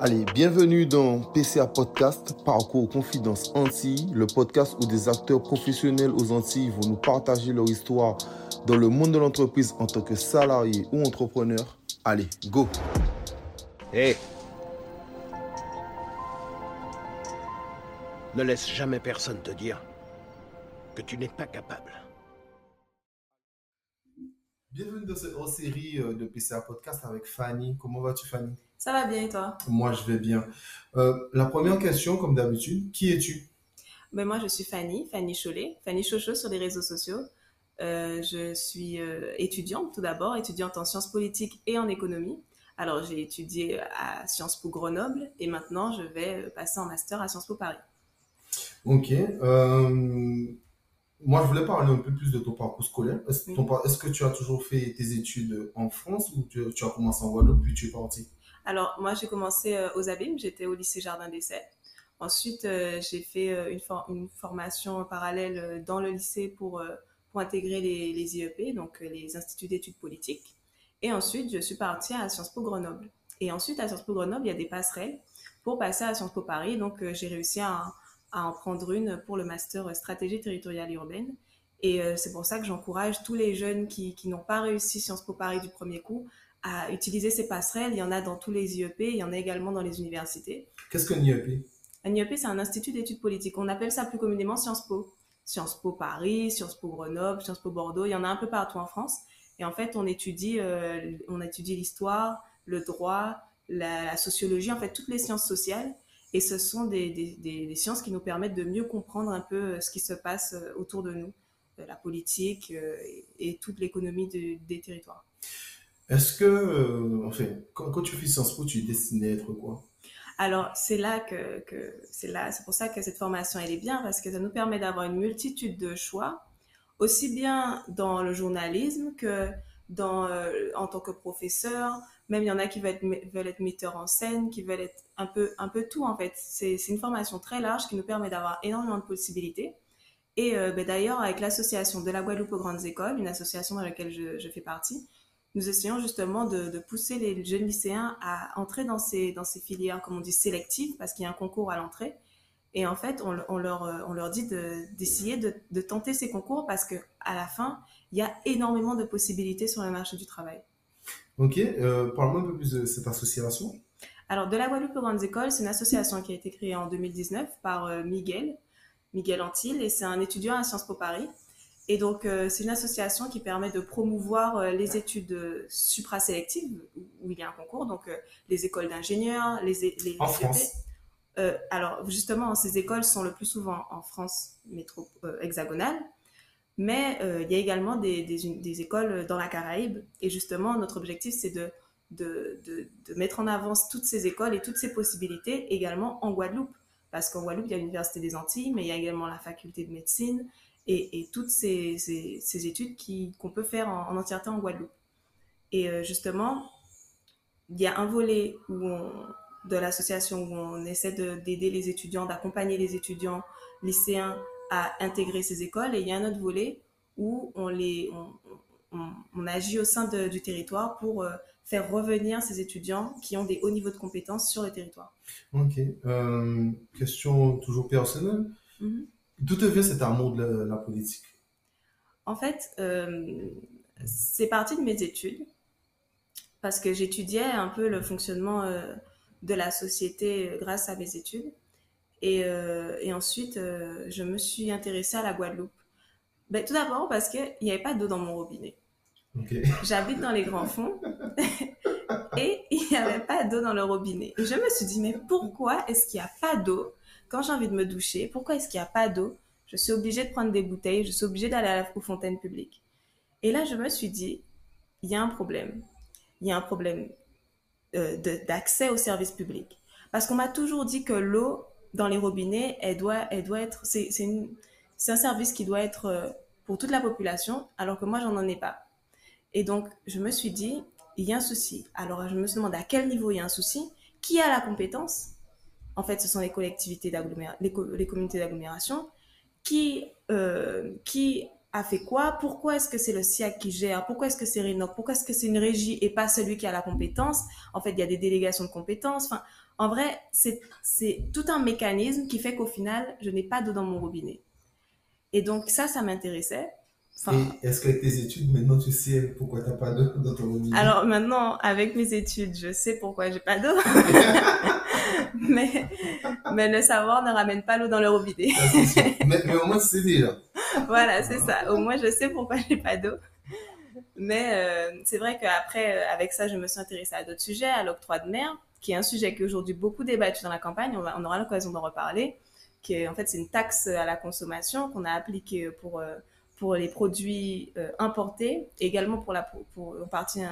Allez, bienvenue dans PCA Podcast, Parcours Confidence Antilles, le podcast où des acteurs professionnels aux Antilles vont nous partager leur histoire dans le monde de l'entreprise en tant que salarié ou entrepreneur. Allez, go Hé Ne laisse jamais personne te dire que tu n'es pas capable. Bienvenue dans cette série euh, de PCA Podcast avec Fanny. Comment vas-tu Fanny? Ça va bien et toi? Moi je vais bien. Euh, la première question, comme d'habitude, qui es-tu? Ben, Moi je suis Fanny, Fanny Cholet, Fanny Chocho sur les réseaux sociaux. Euh, je suis étudiante tout d'abord, étudiante en sciences politiques et en économie. Alors j'ai étudié à Sciences Po Grenoble et maintenant je vais passer en master à Sciences Po Paris. Ok. Moi, je voulais parler un peu plus de ton parcours scolaire. Est-ce que tu as toujours fait tes études en France ou tu, as commencé en Guadeloupe puis tu es parti? Alors, moi, j'ai commencé euh, aux Abîmes. J'étais au lycée Jardin d'Essai. Ensuite, euh, j'ai fait euh, une, formation parallèle dans le lycée pour, pour intégrer les, IEP, donc les instituts d'études politiques. Et ensuite, je suis partie à Sciences Po Grenoble. Et ensuite, à Sciences Po Grenoble, il y a des passerelles pour passer à Sciences Po Paris. Donc, j'ai réussi à à en prendre une pour le master stratégie territoriale urbaine. Et c'est pour ça que j'encourage tous les jeunes qui, qui n'ont pas réussi Sciences Po Paris du premier coup à utiliser ces passerelles. Il y en a dans tous les IEP, il y en a également dans les universités. Qu'est-ce qu'un IEP Un IEP, c'est un institut d'études politiques. On appelle ça plus communément Sciences Po. Sciences Po Paris, Sciences Po Grenoble, Sciences Po Bordeaux, il y en a un peu partout en France. Et en fait, on étudie, euh, on étudie l'histoire, le droit, la, la, sociologie, en fait, toutes les sciences sociales. Et ce sont des, des, sciences qui nous permettent de mieux comprendre un peu euh, ce qui se passe euh, autour de nous, la politique et, toute l'économie des territoires. Est-ce que, enfin, quand, tu fais Sciences Po, tu es destiné à être quoi? Alors c'est là que, c'est là, c'est pour ça que cette formation elle est bien parce que ça nous permet d'avoir une multitude de choix, aussi bien dans le journalisme que dans en tant que professeur, même il y en a qui veulent être, veulent être metteurs en scène, qui veulent être un peu, un peu tout en fait. C'est une formation très large qui nous permet d'avoir énormément de possibilités. Et euh, ben, d'ailleurs, avec l'association de la Guadeloupe aux grandes écoles, une association dans laquelle je fais partie, nous essayons justement de, de, pousser les jeunes lycéens à entrer dans ces, dans ces filières, comme on dit, sélectives, parce qu'il y a un concours à l'entrée. Et en fait, on, on, leur, on leur dit d'essayer de, de, tenter ces concours parce qu'à la fin, il y a énormément de possibilités sur le marché du travail. Ok, euh, parle-moi un peu plus de cette association. Alors, de la Guadeloupe aux grandes écoles, c'est une association qui a été créée en 2019 par euh, Miguel, Miguel Antil, et c'est un étudiant à Sciences Po Paris. Et donc, euh, c'est une association qui permet de promouvoir euh, les études supra-sélectives, où il y a un concours, donc les écoles d'ingénieurs, les, les, En France Alors, justement, ces écoles sont le plus souvent en France métro hexagonale, mais euh, il y a également des, des, écoles dans la Caraïbe. Et justement, notre objectif, c'est de, de, de, mettre en avant toutes ces écoles et toutes ces possibilités également en Guadeloupe. Parce qu'en Guadeloupe, il y a l'Université des Antilles, mais il y a également la faculté de médecine et, et toutes ces, ces, études qu'on peut faire en, entièreté en Guadeloupe. Et euh, justement, il y a un volet où de l'association où on essaie d'aider les étudiants, d'accompagner les étudiants lycéens à intégrer ces écoles et il y a un autre volet où on, les, on, on, agit au sein de, du territoire pour euh, faire revenir ces étudiants qui ont des hauts niveaux de compétences sur le territoire. Ok. Euh, question toujours personnelle. Mm-hmm. D'où te vient cet amour de la, politique? En fait, euh, c'est parti de mes études parce que j'étudiais un peu le fonctionnement de la société grâce à mes études. Et, euh, et ensuite, euh, je me suis intéressée à la Guadeloupe. Ben, tout d'abord parce qu'il n'y avait pas d'eau dans mon robinet. J'habite dans les grands fonds et il n'y avait pas d'eau dans le robinet. Et je me suis dit, mais pourquoi est-ce qu'il n'y a pas d'eau quand j'ai envie de me doucher Pourquoi est-ce qu'il n'y a pas d'eau? Je suis obligée de prendre des bouteilles, je suis obligée d'aller aux fontaines publiques. Et là, je me suis dit, il y a un problème. Il y a un problème euh, d'accès aux services publics. Parce qu'on m'a toujours dit que l'eau dans les robinets, elle doit, être, c'est, c'est un service qui doit être euh, pour toute la population, alors que moi, j'en en ai pas. Et donc, je me suis dit, il y a un souci. Alors, je me suis demandé à quel niveau il y a un souci, qui a la compétence? En fait, ce sont les collectivités d'agglomération, les, communautés d'agglomération qui, euh, qui a fait quoi? Pourquoi est-ce que c'est le SIAC qui gère? Pourquoi est-ce que c'est Rénoc Pourquoi est-ce que c'est une régie et pas celui qui a la compétence? En fait, il y a des délégations de compétences. Enfin, en vrai, c'est tout un mécanisme qui fait qu'au final, je n'ai pas d'eau dans mon robinet. Et donc ça, ça m'intéressait. et est-ce qu'avec tes études, maintenant tu sais pourquoi tu n'as pas d'eau dans ton robinet? Alors maintenant, avec mes études, je sais pourquoi j'ai pas d'eau. mais, mais le savoir ne ramène pas l'eau dans le robinet. Ah, mais, mais, au moins, c'est déjà. voilà, c'est ça. Au moins, je sais pourquoi j'ai pas d'eau. Mais euh, c'est vrai qu'après, euh, avec ça, je me suis intéressée à d'autres sujets, à l'octroi de mer, qui est un sujet qui est aujourd'hui beaucoup débattu dans la campagne. On, va, on aura l'occasion d'en reparler. Qui est, en fait, c'est une taxe à la consommation qu'on a appliquée pour, euh, pour les produits importés, également pour, la, pour en partie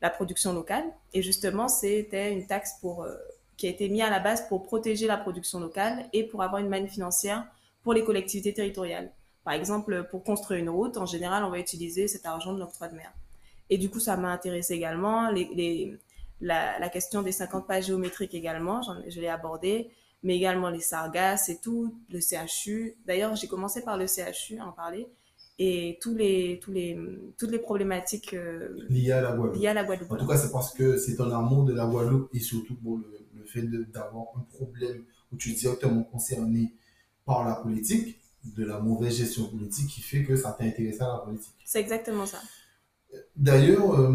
la production locale. Et justement, c'était une taxe pour qui a été mis à la base pour protéger la production locale et pour avoir une manne financière pour les collectivités territoriales. Par exemple, pour construire une route, en général, on va utiliser cet argent de l'octroi de mer. Et du coup, ça m'a intéressé également. Les, la, question des 50 pages géométriques également, je l'ai abordé, mais également les sargasses et tout, le CHU. D'ailleurs, j'ai commencé par le CHU à en parler et tous les, tous les, toutes les problématiques euh, liées, à la Guadeloupe. En tout cas, c'est parce que c'est en amour de la Guadeloupe et surtout pour le, fait d'avoir un problème où tu es directement concerné par la politique, de la mauvaise gestion politique qui fait que ça t'intéresse à la politique. C'est exactement ça. D'ailleurs, euh,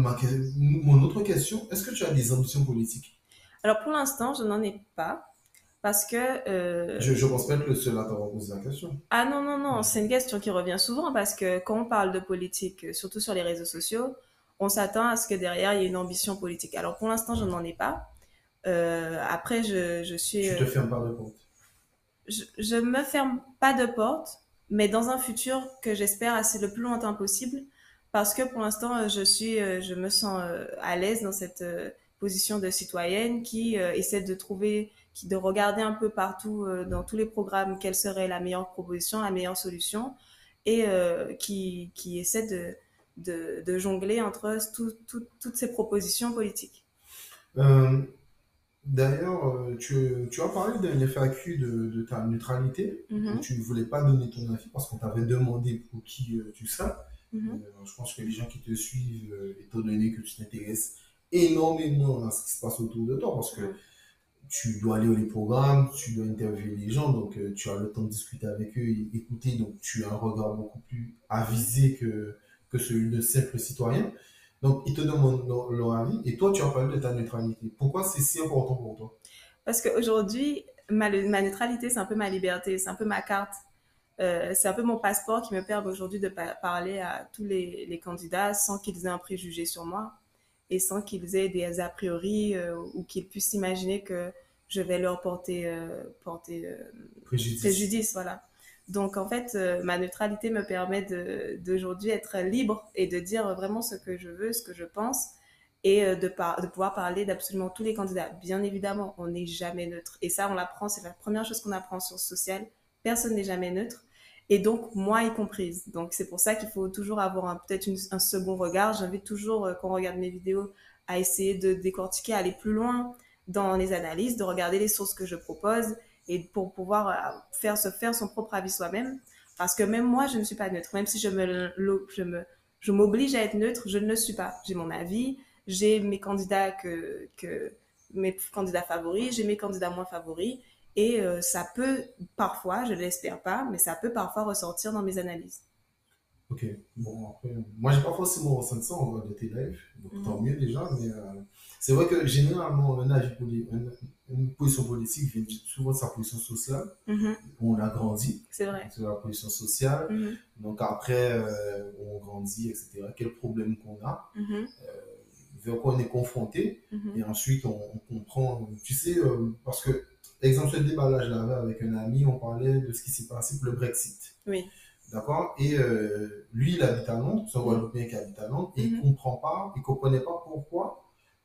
mon autre question, est-ce que tu as des ambitions politiques? Alors pour l'instant, je n'en ai pas. Parce que... Euh, je ne pense pas être le seul à t'avoir posé la question. Ah non, non, non, c'est une question qui revient souvent parce que quand on parle de politique, surtout sur les réseaux sociaux, on s'attend à ce que derrière, il y ait une ambition politique. Alors pour l'instant, je n'en ai pas. Euh, après, je, je suis. Tu te fermes pas de porte. Je, ne me ferme pas de porte, mais dans un futur que j'espère assez le plus lointain possible, parce que pour l'instant, je suis, euh, je me sens euh, à l'aise dans cette position de citoyenne qui essaie de trouver, qui de regarder un peu partout dans tous les programmes quelle serait la meilleure proposition, la meilleure solution, et qui, qui essaie de, de, de jongler entre toutes ces propositions politiques. D'ailleurs, euh, tu, tu, as parlé d'un FAQ de, de, ta neutralité. Mhm. Tu ne voulais pas donner ton avis parce qu'on t'avait demandé pour qui euh, tu seras. Mhm. Euh, je pense que les gens qui te suivent, étant donné que tu t'intéresses énormément à ce qui se passe autour de toi, parce que tu dois aller au programmes, tu dois interviewer les gens, donc tu as le temps de discuter avec eux et écouter, donc tu as un regard beaucoup plus avisé que, que celui de simple citoyen. Donc, ils te demandent leur, avis et toi, tu as parlé de ta neutralité. Pourquoi c'est si important pour toi? Parce qu'aujourd'hui, ma, ma neutralité, c'est un peu ma liberté, c'est un peu ma carte. Euh, c'est un peu mon passeport qui me permet aujourd'hui de parler à tous les, les candidats sans qu'ils aient un préjugé sur moi et sans qu'ils aient des a priori euh, ou qu'ils puissent imaginer que je vais leur porter, euh, porter préjudice. préjudice. Voilà. Donc en fait, euh, ma neutralité me permet d'aujourd'hui être libre et de dire vraiment ce que je veux, ce que je pense et euh, de, de pouvoir parler d'absolument tous les candidats. Bien évidemment, on n'est jamais neutre. Et ça, on l'apprend, c'est la première chose qu'on apprend sur social. Personne n'est jamais neutre. Et donc, moi y comprise. Donc, c'est pour ça qu'il faut toujours avoir peut-être un second regard. J'invite toujours, euh, quand on regarde mes vidéos, à essayer de décortiquer, aller plus loin dans les analyses, de regarder les sources que je propose et pour pouvoir euh, faire se faire son propre avis soi-même. Parce que même moi, je ne suis pas neutre. Même si je me, je me, je m'oblige à être neutre, je ne le suis pas. J'ai mon avis, j'ai mes candidats que, que mes candidats favoris, j'ai mes candidats moins favoris, et euh, ça peut parfois, je l'espère pas, mais ça peut parfois ressortir dans mes analyses. Ok, bon après, moi j'ai pas forcément ressenti ça en de tes lives, donc tant mhm. mieux déjà, mais euh, c'est vrai que généralement avis politique, une position politique vient souvent de sa position sociale. Mhm. On a grandi. C'est vrai. C'est la position sociale. Mhm. Donc après, euh, on grandit, etc. Quel problème qu'on a, mhm. euh, vers quoi on est confronté. Et ensuite, on, comprend. Tu sais, euh, parce que, exemple, ce débat-là, je l'avais avec un ami, on parlait de ce qui s'est passé pour le Brexit. Oui. D'accord? Et lui, il habite à Londres, c'est un Guadeloupéen qui habite à Londres, et il ne comprend pas, il ne comprenait pas pourquoi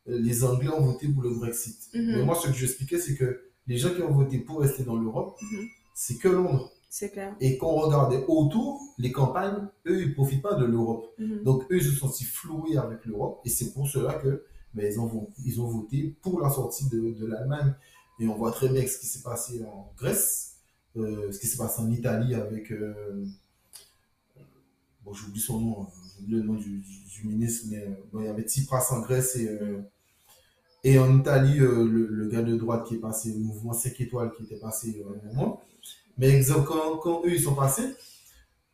les Anglais ont voté pour le Brexit. Mhm. Mais moi, ce que je expliquais, c'est que les gens qui ont voté pour rester dans l'Europe, mhm. c'est que Londres. C'est clair. Et quand on regardait autour, les campagnes, eux, ils ne profitent pas de l'Europe. Mhm. Donc, eux, ils se sont floués avec l'Europe. Et c'est pour cela que ben, ils, ont, ils ont voté pour la sortie de, de l'Allemagne. Et on voit très bien ce qui s'est passé en Grèce, euh, ce qui s'est passé en Italie avec. Euh, bon, j'oublie son nom, j'oublie le nom du, du, ministre, mais bon, il y avait Tsipras en Grèce et, et en Italie, le, le, gars de droite qui est passé, le mouvement 5 étoiles qui était passé un moment. Mais exemple, quand, quand eux, ils sont passés,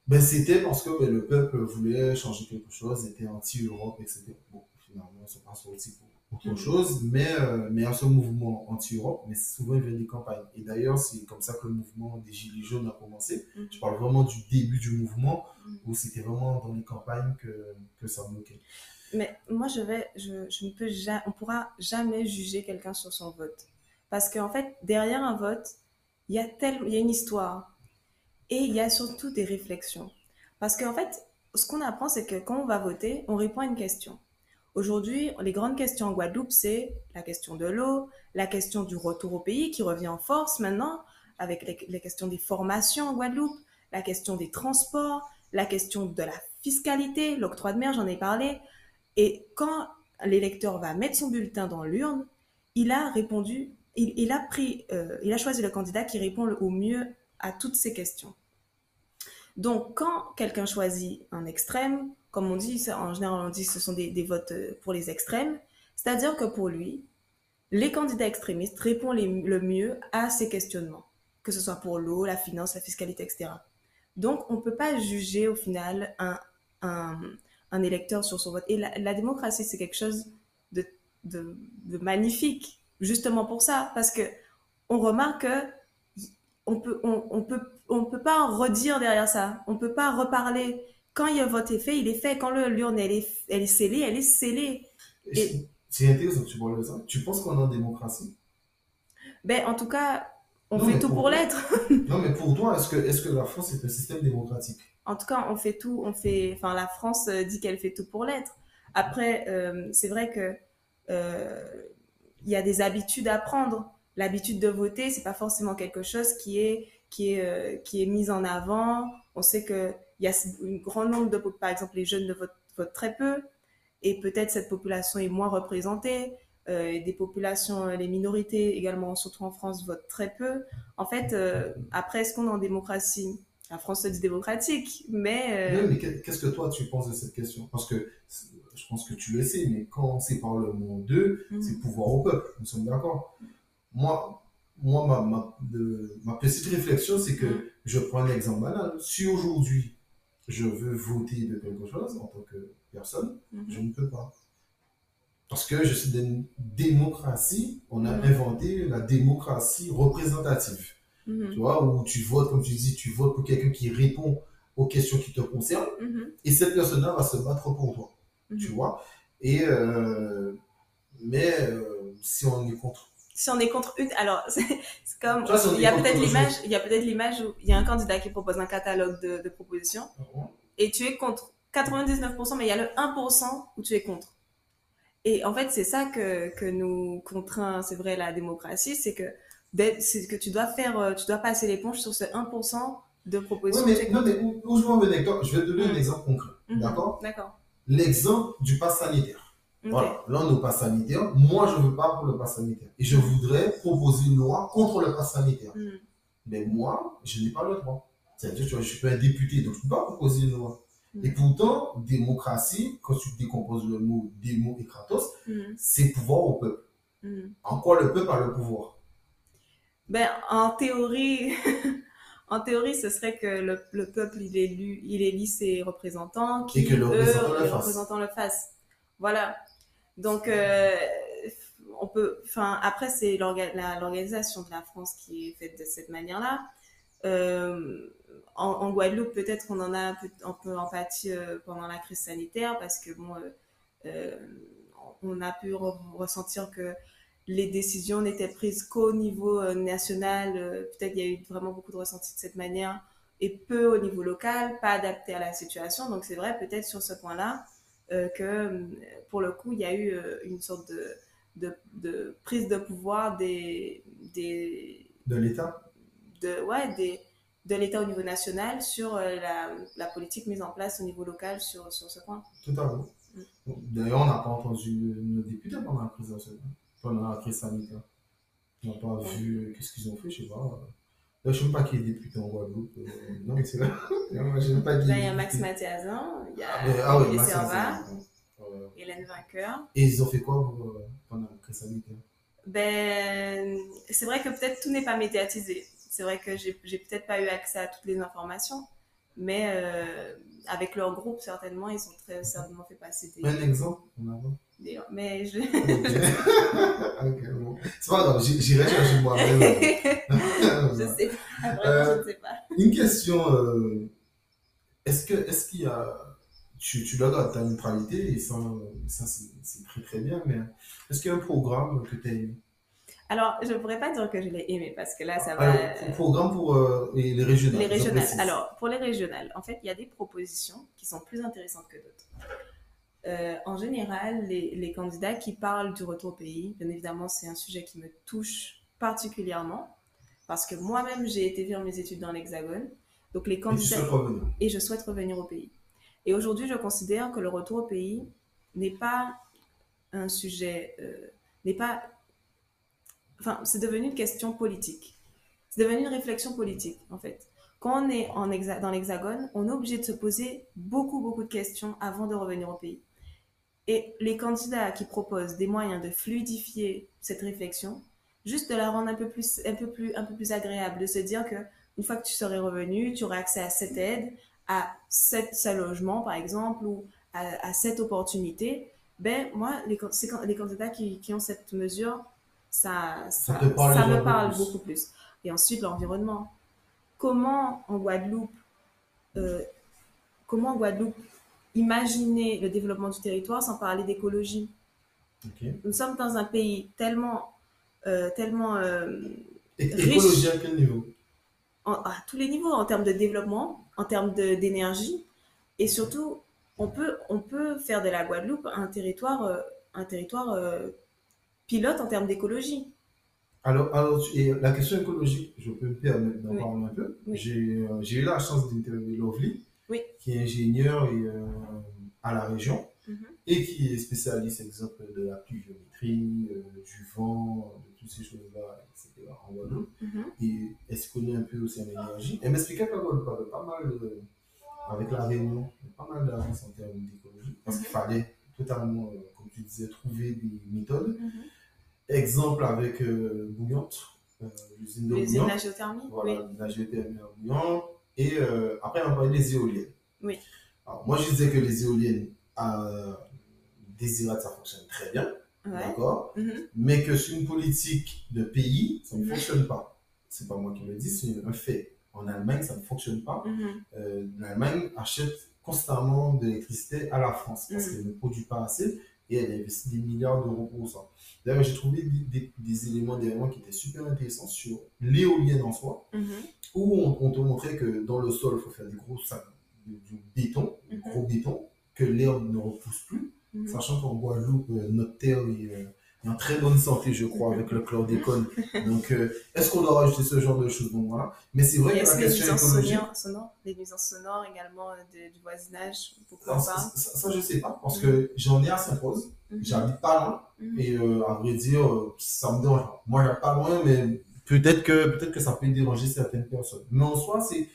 ben, c'était parce que ben, le peuple voulait changer quelque chose, était anti-Europe, etc. Bon, finalement, ça passe aussi pour autre mm. chose, mais, euh, mais à ce mouvement anti-Europe, mais souvent il vient des campagnes. Et d'ailleurs, c'est comme ça que le mouvement des Gilets jaunes a commencé. Mm. Je parle vraiment du début du mouvement, mm. où c'était vraiment dans les campagnes que, que ça bloquait. Mais moi, je vais, ne peux jamais, on pourra jamais juger quelqu'un sur son vote. Parce qu'en fait, derrière un vote, il y a une histoire. Et il y a surtout des réflexions. Parce qu'en fait, ce qu'on apprend, c'est que quand on va voter, on répond à une question. Aujourd'hui, les grandes questions en Guadeloupe, c'est la question de l'eau, la question du retour au pays qui revient en force maintenant, avec les, questions des formations en Guadeloupe, la question des transports, la question de la fiscalité, l'octroi de mer, j'en ai parlé. Et quand l'électeur va mettre son bulletin dans l'urne, il a répondu, il, a pris, euh, il a choisi le candidat qui répond au mieux à toutes ces questions. Donc, quand quelqu'un choisit un extrême, comme on dit, en général, on dit ce sont des, votes euh, pour les extrêmes, c'est-à-dire que pour lui, les candidats extrémistes répondent le mieux à ces questionnements, que ce soit pour l'eau, la finance, la fiscalité, etc. Donc, on ne peut pas juger au final un, électeur sur son vote. Et la, démocratie, c'est quelque chose de, de, de, magnifique, justement pour ça, parce que on remarque que on peut, on, on peut on peut pas redire derrière ça. On peut pas reparler. Quand il y a vote est fait, il est fait. Quand l'urne elle est, elle est scellée, elle est scellée. C'est intéressant que tu parles de ça. Tu penses qu'on est en démocratie? Ben, en tout cas, on fait tout pour, l'être. non, mais pour toi, est-ce que, est que la France est un système démocratique? En tout cas, on fait tout. On fait, enfin, la France euh, dit qu'elle fait tout pour l'être. Après, euh, c'est vrai que euh, il y a des habitudes à prendre. L'habitude de voter, c'est pas forcément quelque chose qui est qui est, qui est mise en avant. On sait qu'il y a un grand nombre de, par exemple, les jeunes ne votent, très peu, et peut-être cette population est moins représentée. Des populations, les minorités également, surtout en France, votent très peu. En fait, après, est-ce qu'on est en démocratie? La France se dit démocratique, mais... mais qu'est-ce que toi, tu penses de cette question? Parce que je pense que tu le sais, mais quand c'est par le monde d'eux, mmh. c'est pouvoir au peuple. Nous sommes d'accord. Moi, moi, ma, ma, de, ma petite réflexion, c'est que mm. je prends un exemple banal. Si aujourd'hui, je veux voter de quelque chose en tant que personne, mm-hmm. je ne peux pas. Parce que je suis d'une démocratie, on a mm. inventé la démocratie représentative. Mm-hmm. Tu vois, où tu votes, comme tu dis, tu votes pour quelqu'un qui répond aux questions qui te concernent, mm-hmm. et cette personne-là va se battre pour toi. Tu vois? Et, euh, mais euh, si on est contre si on est contre une, alors c'est comme il y a peut-être l'image, il y a peut-être l'image où il y a un candidat qui propose un catalogue de, de propositions mhm. et tu es contre 99%, mais il y a le 1% où tu es contre. Et en fait, c'est ça que, que nous contraint, c'est vrai, la démocratie, c'est que c'est que tu dois faire, euh, tu dois passer l'éponge sur ce 1% de propositions. Oui, mais, non, mais où, je veux en venir je vais te donner un mhm. exemple concret. Mhm. D'accord? D'accord. L'exemple du pass sanitaire. Voilà, là on est au pass sanitaire. Moi, je ne veux pas pour le pass sanitaire. Et je voudrais proposer une loi contre le pass sanitaire. Mm. Mais moi, je n'ai pas le droit. C'est-à-dire, je suis pas un député, donc je ne peux pas proposer une loi. Mm. Et pourtant, démocratie, quand tu décomposes le mot démo et kratos, mm. c'est pouvoir au peuple. En quoi le peuple a le pouvoir? Ben, En théorie, en théorie, ce serait que le, peuple, il élit, il élit ses représentants, qui, et que le représentant le fasse. Voilà. Donc, euh, on peut, enfin, après, c'est l'organisation de la France qui est faite de cette manière-là. Euh, en, Guadeloupe, peut-être qu'on en a un peu, empathie euh, pendant la crise sanitaire parce que bon, on a pu ressentir que les décisions n'étaient prises qu'au niveau national. peut-être il y a eu vraiment beaucoup de ressentis de cette manière et peu au niveau local, pas adapté à la situation. Donc c'est vrai, peut-être sur ce point-là, euh, que euh, pour le coup, il y a eu euh, une sorte de, de, prise de pouvoir des. des de l'État? De, Ouais, des, de l'État au niveau national sur la, la, politique mise en place au niveau local sur, sur ce point. Tout à fait. Mm. D'ailleurs, on n'a pas entendu nos députés pendant la crise, pendant la crise sanitaire. On n'a pas vu qu'est-ce qu'ils ont fait, je sais pas. je ne sais pas qui est député en Guadeloupe. Euh, non, mais c'est là. je pas ben, il y a Max Mathiazan, il y a ah, oui, Max Hélène Vainqueur. Et ils ont fait quoi pour, euh, pendant la Ben, c'est vrai que peut-être tout n'est pas médiatisé. C'est vrai que j'ai peut-être pas eu accès à toutes les informations, mais euh, avec leur groupe, certainement, ils ont très certainement fait passer des. Un exemple Mais je. ok, bon. C'est pas grave, j'irai chercher moi-même. je sais pas, vraiment, je ne sais pas. Une question est-ce que est-ce qu'il y a tu, tu l'as ta neutralité et ça, ça c'est très très bien, mais est-ce qu'il y a un programme que tu as aimé? Alors, je ne pourrais pas dire que je l'ai aimé parce que là, ça va. Alors, programme pour euh, les, régionales. Les régionales. Alors, pour les régionales, en fait, il y a des propositions qui sont plus intéressantes que d'autres. Euh, en général, les, les, candidats qui parlent du retour au pays, bien évidemment, c'est un sujet qui me touche particulièrement parce que moi-même, j'ai été faire mes études dans l'Hexagone. Donc, les candidats. Et, et je souhaite revenir au pays. Et aujourd'hui, je considère que le retour au pays n'est pas un sujet, euh, n'est pas, enfin, c'est devenu une question politique. C'est devenu une réflexion politique, en fait. Quand on est en dans l'Hexagone, on est obligé de se poser beaucoup, beaucoup de questions avant de revenir au pays. Et les candidats qui proposent des moyens de fluidifier cette réflexion, juste de la rendre un peu plus, un peu plus, un peu plus agréable, de se dire que une fois que tu serais revenu, tu aurais accès à cette aide, à ce logement, par exemple, ou à, cette opportunité, ben, moi, les, les candidats qui, qui, ont cette mesure, ça, ça, ça, me parle beaucoup plus. Et ensuite, l'environnement. Comment en Guadeloupe, euh, comment en Guadeloupe imaginer le développement du territoire sans parler d'écologie. Nous sommes dans un pays tellement, euh, tellement euh, Écologie à quel niveau? À tous les niveaux, en termes de développement, en termes d'énergie. Et surtout, on peut, on peut faire de la Guadeloupe un territoire, euh, un territoire euh, pilote en termes d'écologie. Alors, alors et la question écologique, je peux me permettre d'en parler un peu? Euh, j'ai eu la chance d'interviewer Lovely, qui est ingénieur et, à la région mhm. et qui est spécialiste, exemple, de la pluviométrie, du vent, de toutes ces choses-là, etc. en Guadeloupe. Mhm. Et elle se connaît un peu aussi en énergie. Elle m'expliquait que la Guadeloupe avait pas mal avec la Réunion, pas mal d'avance en termes d'écologie, parce qu'il mhm. fallait totalement, euh, comme tu disais, trouver des méthodes. Mhm. Exemple avec euh, Bouillante, euh, l'usine de L'usine de géothermie. Voilà, la géothermie à Bouillante. Et après, on parlait des éoliennes. Oui. Alors, moi, je disais que les éoliennes à Désirate, ça fonctionne très bien. D'accord mhm. Mais que sur une politique de pays, ça ne fonctionne pas. C'est pas moi qui le dis, c'est un fait. En Allemagne, ça ne fonctionne pas. Mhm. Euh, L'Allemagne achète constamment de l'électricité à la France parce mhm. qu'elle ne produit pas assez et elle investit des milliards d'euros pour ça. D'ailleurs, j'ai trouvé des, éléments derrière qui étaient super intéressants sur l'éolienne en soi, mhm. où on, te montrait que dans le sol, il faut faire des gros sacs, du, béton, du gros béton, que l'herbe ne repousse plus, sachant qu'en Guadeloupe, euh, notre terre est euh, en très bonne santé, je crois, avec le chlordécone. Donc, euh, est-ce qu'on doit rajouter ce genre de choses? Donc voilà. Mais c'est vrai que la question écologique. Sonores, des nuisances sonores également euh, du voisinage, pourquoi ça, pas? ça, ça, je sais pas, parce que j'en ai à Saint-Rose, mm -hmm. j'habite pas loin, mhm. et euh, à vrai dire, ça me dérange pas. Moi, j'habite pas loin, mais peut-être que, peut que ça peut déranger certaines personnes. Mais en soi, c'est.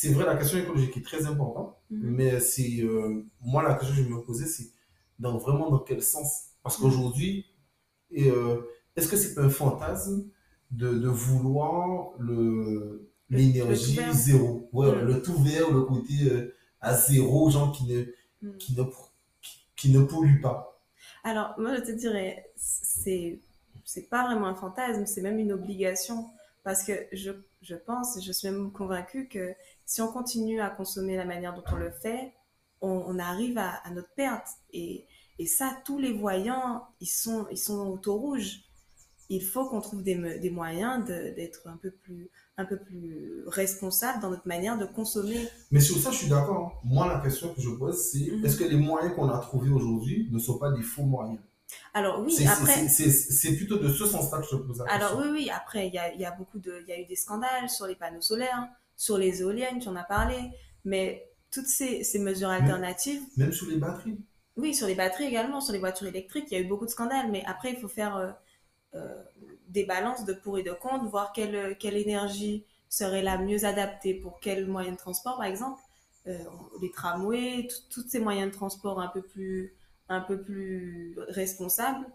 C'est vrai, la question écologique est très importante, mhm. mais c'est moi la question que je me posais, c'est dans vraiment dans quel sens? Parce qu'aujourd'hui, et euh, est-ce que c'est un fantasme de, de vouloir le l'énergie zéro? Ouais, mm. Le tout vert, le côté euh, à zéro, gens qui ne, mm. qui, ne, qui, ne pas Alors, moi, je te dirais, c'est c'est pas vraiment un fantasme, c'est même une obligation. Parce que je, je pense, je suis même convaincue que si on continue à consommer la manière dont on le fait, on, on arrive à, à, notre perte. Et et ça, tous les voyants, ils sont, ils sont au taux rouge. Il faut qu'on trouve des, des moyens d'être un peu plus un peu plus responsable dans notre manière de consommer. Mais sur ça, je suis d'accord. Moi, la question que je pose, c'est mhm. est-ce que les moyens qu'on a trouvés aujourd'hui ne sont pas des faux moyens? Alors oui, après... C'est plutôt de ce sens-là que je pose la Alors oui, oui, après, il y a, y a, beaucoup de... Il y a eu des scandales sur les panneaux solaires, sur les éoliennes, tu en as parlé, mais toutes ces, ces mesures alternatives... même sur les batteries oui, sur les batteries également, sur les voitures électriques, il y a eu beaucoup de scandales, mais après, il faut faire euh, euh, des balances de pour et de contre, voir quelle, quelle énergie serait la mieux adaptée pour quel moyen de transport, par exemple. Euh, les tramways, tous ces moyens de transport un peu plus, un peu plus responsables.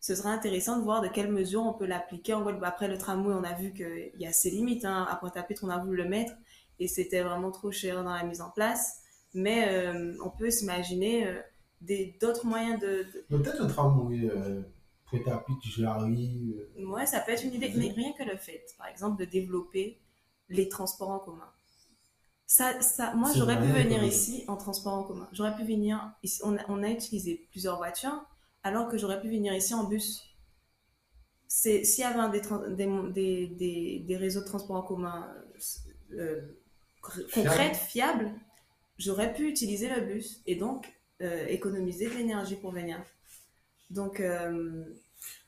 Ce serait intéressant de voir de quelle mesure on peut l'appliquer. Après, le tramway, on a vu qu'il y a ses limites. Hein. À Pointe-à-Pitre, on a voulu le mettre et c'était vraiment trop cher dans la mise en place. Mais euh, on peut s'imaginer euh, d'autres moyens de. Peut-être un tramway. Euh Pointe-à-Pitre, Jarry. Ouais, ça peut être une idée. Mais rien que le fait, par exemple, de développer les transports en commun. Ça, ça, moi, j'aurais pu venir ici en transport en commun. J'aurais pu venir. Ici, on, a, on, a, utilisé plusieurs voitures, alors que j'aurais pu venir ici en bus. S'il y avait des, des, des, des, réseaux de transport en commun euh, concrètes, fiables, j'aurais pu utiliser le bus et donc euh, économiser de l'énergie pour venir. Donc. Euh,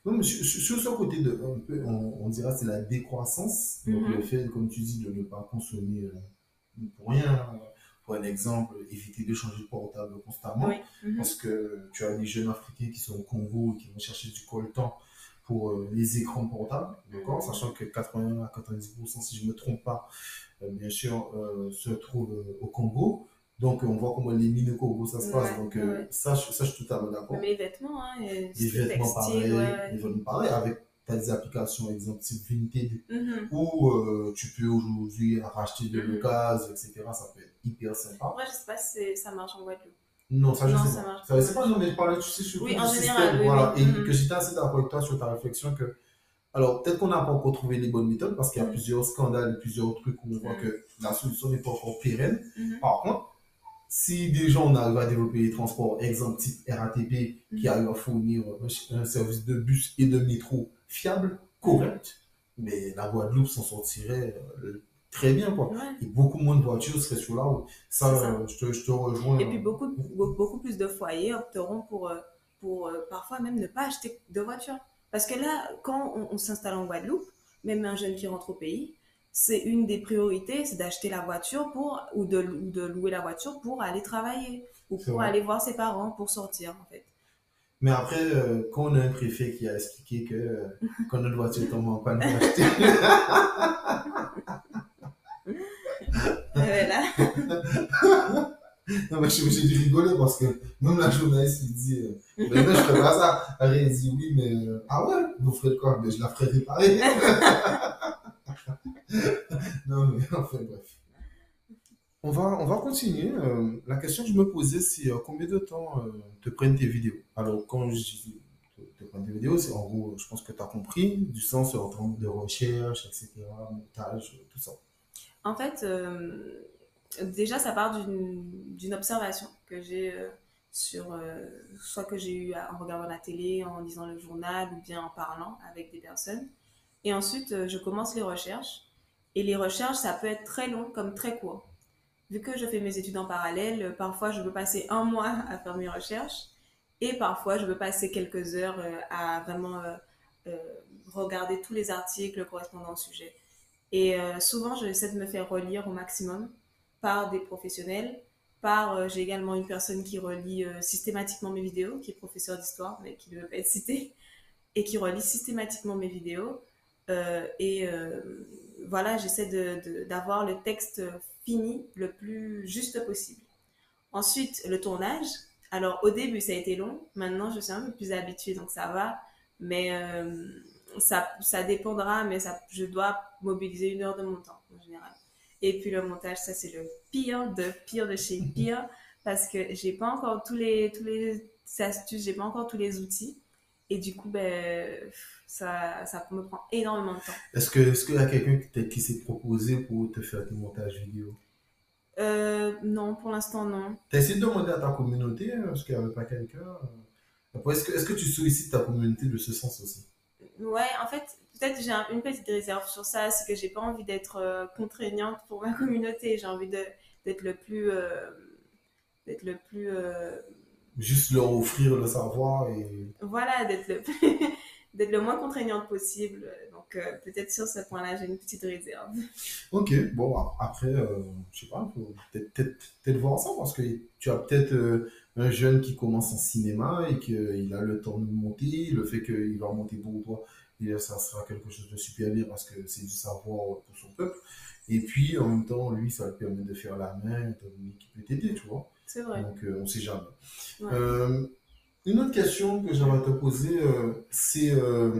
non, mais sur, ce côté, de, un peu, on, on dira c'est la décroissance. Donc, mhm. le fait, comme tu dis, de ne pas consommer euh, pour rien. Pour un exemple, éviter de changer de portable constamment. Mhm. Parce que tu as des jeunes Africains qui sont au Congo et qui vont chercher du coltan pour les écrans portables, d'accord? Mhm. Sachant que 80 à 90%, si je ne me trompe pas, bien sûr, se trouvent au Congo. Donc, on voit comment les mini ça se passe. Donc, ça, ça, je suis totalement d'accord. Mais les vêtements, hein, les vêtements, pareil, les vêtements, pareil, avec des applications, exemple, type Vinted, mm-hmm. où euh, tu peux aujourd'hui racheter de mm -hmm. etc. Ça peut être hyper sympa. Moi, je sais pas si ça marche en Guadeloupe. Non, ça, je non, sais ça pas. Marche ça, c'est pas, non, mais je parlais, tu sais, sur oui, en général, oui, voilà, oui. et Mm-hmm. que j'étais assez d'accord avec toi sur ta réflexion que, alors, peut-être qu'on n'a pas encore trouvé les bonnes méthodes parce qu'il y a mm. plusieurs scandales, plusieurs trucs où on voit que la solution n'est pas encore pérenne. Par contre, si déjà on arrive à développer les transports, exemple type RATP, qui arrive à fournir un, un, service de bus et de métro fiable, correct, mais la Guadeloupe s'en sortirait euh, très bien. Quoi. Ouais. Et beaucoup moins de voitures seraient sur la route. Ça. Euh, je, te, je, te, rejoins. Et puis beaucoup, beaucoup plus de foyers opteront pour, euh, pour euh, parfois même ne pas acheter de voiture. Parce que là, quand on, on s'installe en Guadeloupe, même un jeune qui rentre au pays, c'est une des priorités, c'est d'acheter la voiture pour, ou de, ou de louer la voiture pour aller travailler ou pour aller voir ses parents, pour sortir en fait. Mais après, euh, quand on a un préfet qui a expliqué que euh, quand notre voiture tombe en panne, on acheter. non, mais j'ai dû rigoler parce que même la journaliste lui dit euh, ben non, je ferai pas ça. Elle dit oui, mais euh, ah ouais, vous ferez quoi? Mais je la ferai réparer. non, mais bref. On va, on va continuer. Euh, la question que je me posais, c'est euh, combien de temps euh, te prennent tes vidéos? Alors, quand je dis te, te prennent vidéos, c'est en gros, je pense que tu as compris, du sens en termes de recherche, etc., montage, tout ça. En fait, déjà, ça part d'une observation que j'ai sur, soit que j'ai eu en regardant la télé, en lisant le journal ou bien en parlant avec des personnes. Et ensuite, je commence les recherches. Et les recherches, ça peut être très long comme très court. Vu que je fais mes études en parallèle, parfois je peux passer un mois à faire mes recherches et parfois je peux passer quelques heures à vraiment euh, regarder tous les articles correspondant au sujet. Et euh, souvent, j'essaie de me faire relire au maximum par des professionnels. Par, euh, j'ai également une personne qui relit systématiquement mes vidéos, qui est professeur d'histoire, mais qui ne veut pas être citée, et qui relit systématiquement mes vidéos. Et voilà, j'essaie d'avoir de, de, le texte fini le plus juste possible. Ensuite, le tournage. Alors, au début, ça a été long. Maintenant, je suis un peu plus habituée, donc ça va. Mais euh, ça, ça dépendra, mais ça, je dois mobiliser une heure de mon temps, en général. Et puis, le montage, ça, c'est le pire de pire de chez pire, parce que j'ai pas encore tous les, tous les astuces, j'ai pas encore tous les outils. Et du coup, ben, ça, ça me prend énormément de temps. Est-ce qu'il est y a quelqu'un qui, qui s'est proposé pour te faire des montages vidéo? Euh, Non, pour l'instant, non. Tu as essayé de demander à ta communauté hein, Est-ce qu'il n'y avait pas quelqu'un Est-ce que, est que tu sollicites ta communauté de ce sens aussi? Ouais, en fait, peut-être j'ai un, une petite réserve sur ça, c'est que j'ai pas envie d'être euh, contraignante pour ma communauté. J'ai envie d'être le plus. Euh, d'être le plus juste leur offrir le savoir et voilà d'être le d'être le moins contraignante possible donc euh, peut-être sur ce point-là j'ai une petite réserve ok bon après euh, je sais pas peut-être peut-être peut voir ça parce que tu as peut-être euh, un jeune qui commence en cinéma et qu'il a le temps de monter le fait qu'il va monter pour toi Et ça sera quelque chose de super bien parce que c'est du savoir pour son peuple. Et puis, en même temps, lui, ça lui permet de faire la main, étant donné qu'il peut t'aider, tu vois. C'est vrai. Donc, euh, on ne sait jamais. Ouais. Une autre question que j'aimerais te poser, euh, c'est. euh,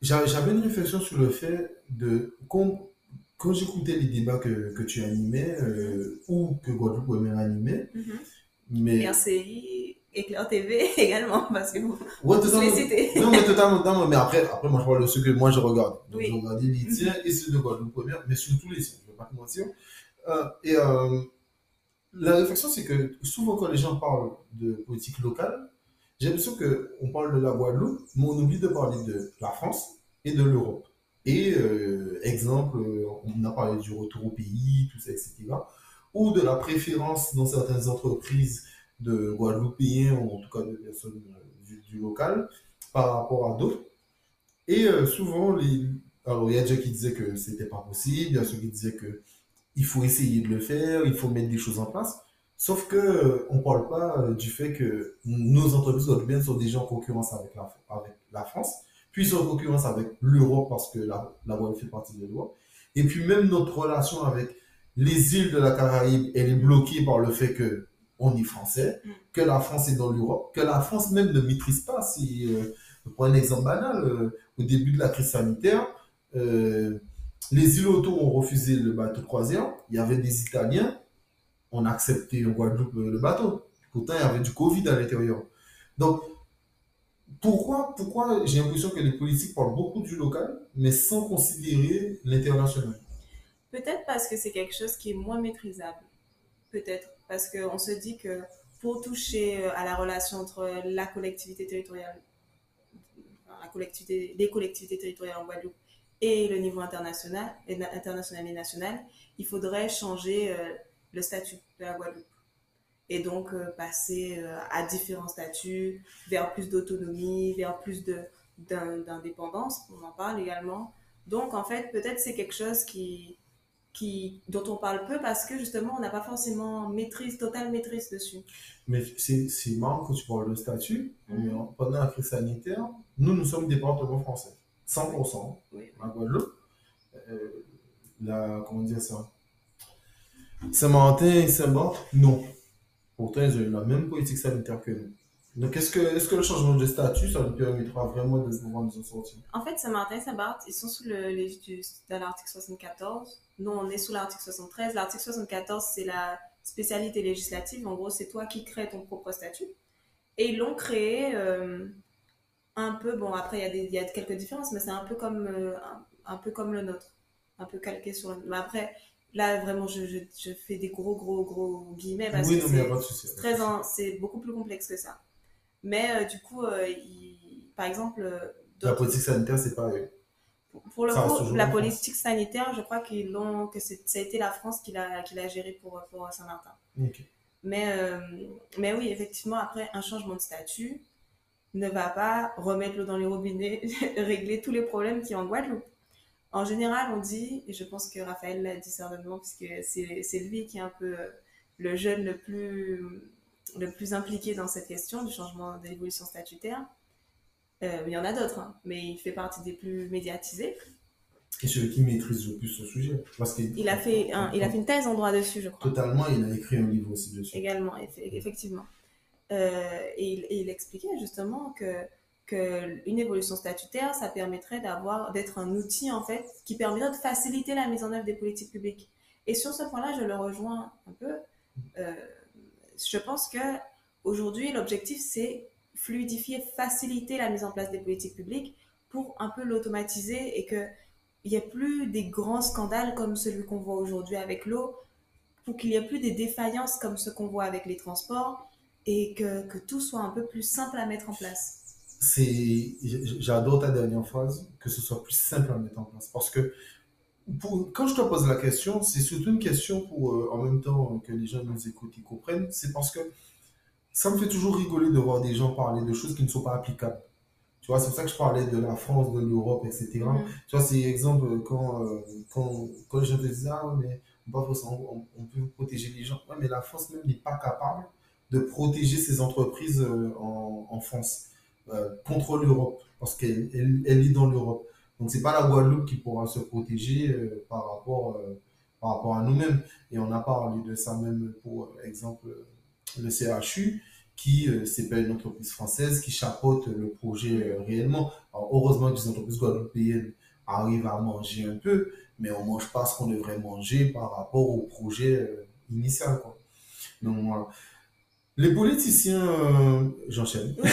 j'a- J'avais une réflexion sur le fait de. Quand, quand j'écoutais les débats que, que tu animais, euh, ou que Guadeloupe même animait, Mhm. mais. RCI, Éclair TV également, parce que vous, Ouais, vous totalement. Non, mais totalement, totalement. Mais après, après, moi, je parle de ceux que moi, je regarde. Donc, Oui. je regardais les tiens et ceux de Guadeloupe Première, mais surtout les siens, je ne vais pas te mentir. Euh, et euh, la réflexion, c'est que souvent, quand les gens parlent de politique locale, j'ai l'impression qu'on parle de la Guadeloupe, mais on oublie de parler de la France et de l'Europe. Et, euh, exemple, on a parlé du retour au pays, tout ça, etc. Ou de la préférence dans certaines entreprises de Guadeloupéens, ou en tout cas de personnes euh, du, local, par rapport à d'autres. Et euh, souvent, alors il y a gens qui disaient que c'était pas possible, il y a ceux qui disaient que il faut essayer de le faire, il faut mettre des choses en place. Sauf que euh, on parle pas euh, du fait que nos entreprises guadeloupéennes sont déjà en concurrence avec la, avec la France, puis sont en concurrence avec l'Europe parce que la, la fait partie de l'Europe. Et puis même notre relation avec les îles de la Caraïbe, elle est bloquée par le fait que on est français, Mm. que la France est dans l'Europe, que la France même ne maîtrise pas. Si, euh, je prends un exemple banal, euh, au début de la crise sanitaire, euh, les îles autour ont refusé le bateau croisière. Il y avait des Italiens, on a accepté en Guadeloupe euh, le bateau. Pourtant, il y avait du Covid à l'intérieur. Donc, pourquoi, pourquoi j'ai l'impression que les politiques parlent beaucoup du local, mais sans considérer l'international? Peut-être parce que c'est quelque chose qui est moins maîtrisable. Peut-être parce qu'on se dit que pour toucher euh, à la relation entre la collectivité territoriale, les collectivités territoriales en Guadeloupe et le niveau international, et na- international et national, il faudrait changer euh, le statut de la Guadeloupe. Et donc euh, passer euh, à différents statuts, vers plus d'autonomie, vers plus d'indépendance, on en parle également. Donc en fait, peut-être c'est quelque chose qui, qui, dont on parle peu parce que justement on n'a pas forcément maîtrise, totale maîtrise dessus. Mais c'est c'est marrant que tu parles de statut. Mhm. mais en- pendant la crise sanitaire, nous, nous sommes département français. 100%. Oui. La Guadeloupe. Euh, la, comment dire ça? Saint-Martin et Saint-Barth, non. Pourtant, ils ont eu la même politique sanitaire que nous. Donc, est-ce que, est-ce que le changement de statut, ça nous permettra vraiment de pouvoir nous en sortir? En fait, Saint-Martin et Saint-Barth, ils sont sous le, les, du, de l'article 74. Nous, on est sous l'article 73. L'article 74, c'est la spécialité législative. En gros, c'est toi qui crées ton propre statut. Et ils l'ont créé euh, un peu, bon, après, il y, y a quelques différences, mais c'est un peu comme, euh, un, un peu comme le nôtre. Un peu calqué sur le Mais après, là, vraiment, je, je, je fais des gros, gros, gros guillemets parce Oui, que c'est beaucoup plus complexe que ça. Mais euh, du coup, euh, il- par exemple, La politique sanitaire, c'est pas eux. pour- pour le coup, la France. politique sanitaire, je crois qu'ils l'ont, que ça a été la France qui l'a, qui l'a géré pour, pour Saint-Martin. Mais, mais oui, effectivement, après, un changement de statut ne va pas remettre l'eau dans les robinets, régler tous les problèmes qu'il y a en Guadeloupe. En général, on dit, et je pense que Raphaël l'a dit certainement, puisque c'est, c'est lui qui est un peu le jeune le plus, le plus impliqué dans cette question du changement de l'évolution statutaire. Euh, il y en a d'autres, hein, mais il fait partie des plus médiatisés. Et celui qui maîtrise le plus ce sujet. Parce qu'il Il a fait, un- il a fait une thèse en droit dessus, je crois. Totalement, il a écrit un livre aussi dessus. Également, eff- effectivement. Euh, et, il, expliquait justement que, que une évolution statutaire, ça permettrait d'être un outil en fait qui permettrait de faciliter la mise en œuvre des politiques publiques. Et sur ce point-là, je le rejoins un peu. Euh, je pense que aujourd'hui, l'objectif c'est fluidifier, faciliter la mise en place des politiques publiques pour un peu l'automatiser et que il n'y ait plus des grands scandales comme celui qu'on voit aujourd'hui avec l'eau, pour qu'il n'y ait plus des défaillances comme ce qu'on voit avec les transports et que, que tout soit un peu plus simple à mettre en place. c'est j'adore ta dernière phrase que ce soit plus simple à mettre en place parce que pour, quand je te pose la question c'est surtout une question pour euh, en même temps que les gens nous écoutent et comprennent c'est parce que ça me fait toujours rigoler de voir des gens parler de choses qui ne sont pas applicables tu vois c'est pour ça que je parlais de la France de l'Europe etc Mhm. tu vois c'est exemple quand euh, quand quand je te disais ah mais on, peut, on, on peut protéger les gens ouais, mais la France même n'est pas capable de protéger ses entreprises euh, en, France euh, contre l'Europe. parce qu'elle elle, elle est dans l'Europe. Donc, c'est pas la Guadeloupe qui pourra se protéger euh, par, rapport, par rapport à nous-mêmes. Et on a parlé de ça même pour exemple le CHU, qui euh, c'est pas une entreprise française qui chapeaute le projet réellement. Alors, heureusement que les entreprises guadeloupéennes arrivent à manger un peu, mais on mange pas ce qu'on devrait manger par rapport au projet initial. Donc voilà. Les politiciens, euh, j'enchaîne.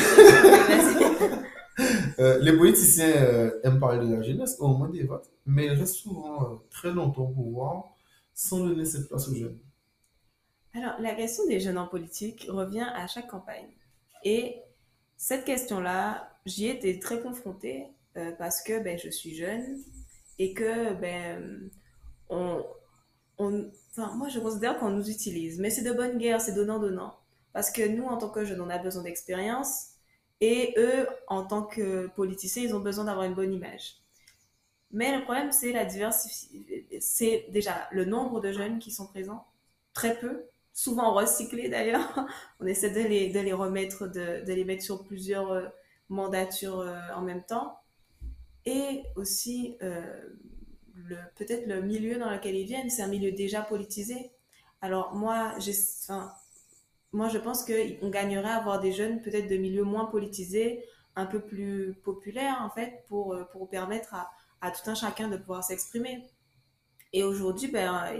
Euh, les politiciens euh, aiment parler de la jeunesse au moment des votes, mais ils restent souvent très longtemps au pouvoir sans donner cette place aux jeunes. Alors, la question des jeunes en politique revient à chaque campagne. Et cette question-là, j'y ai été très confrontée parce que ben, je suis jeune et que ben, on, on, moi, je considère qu'on nous utilise. Mais c'est de bonne guerre, c'est donnant-donnant. Parce que nous, en tant que jeunes, on a besoin d'expérience et eux, en tant que politiciens, ils ont besoin d'avoir une bonne image. Mais le problème, c'est la diversité. C'est déjà le nombre de jeunes qui sont présents, très peu, souvent recyclés d'ailleurs. On essaie de les, remettre, de, les mettre sur plusieurs euh, mandatures euh, en même temps. Et aussi, euh, peut-être le milieu dans lequel ils viennent, c'est un milieu déjà politisé. Alors moi, j'ai, enfin, moi je pense qu'on gagnerait à avoir des jeunes peut-être de milieux moins politisés, un peu plus populaires en fait, pour, euh, pour permettre à, à tout un chacun de pouvoir s'exprimer. Et aujourd'hui, ben,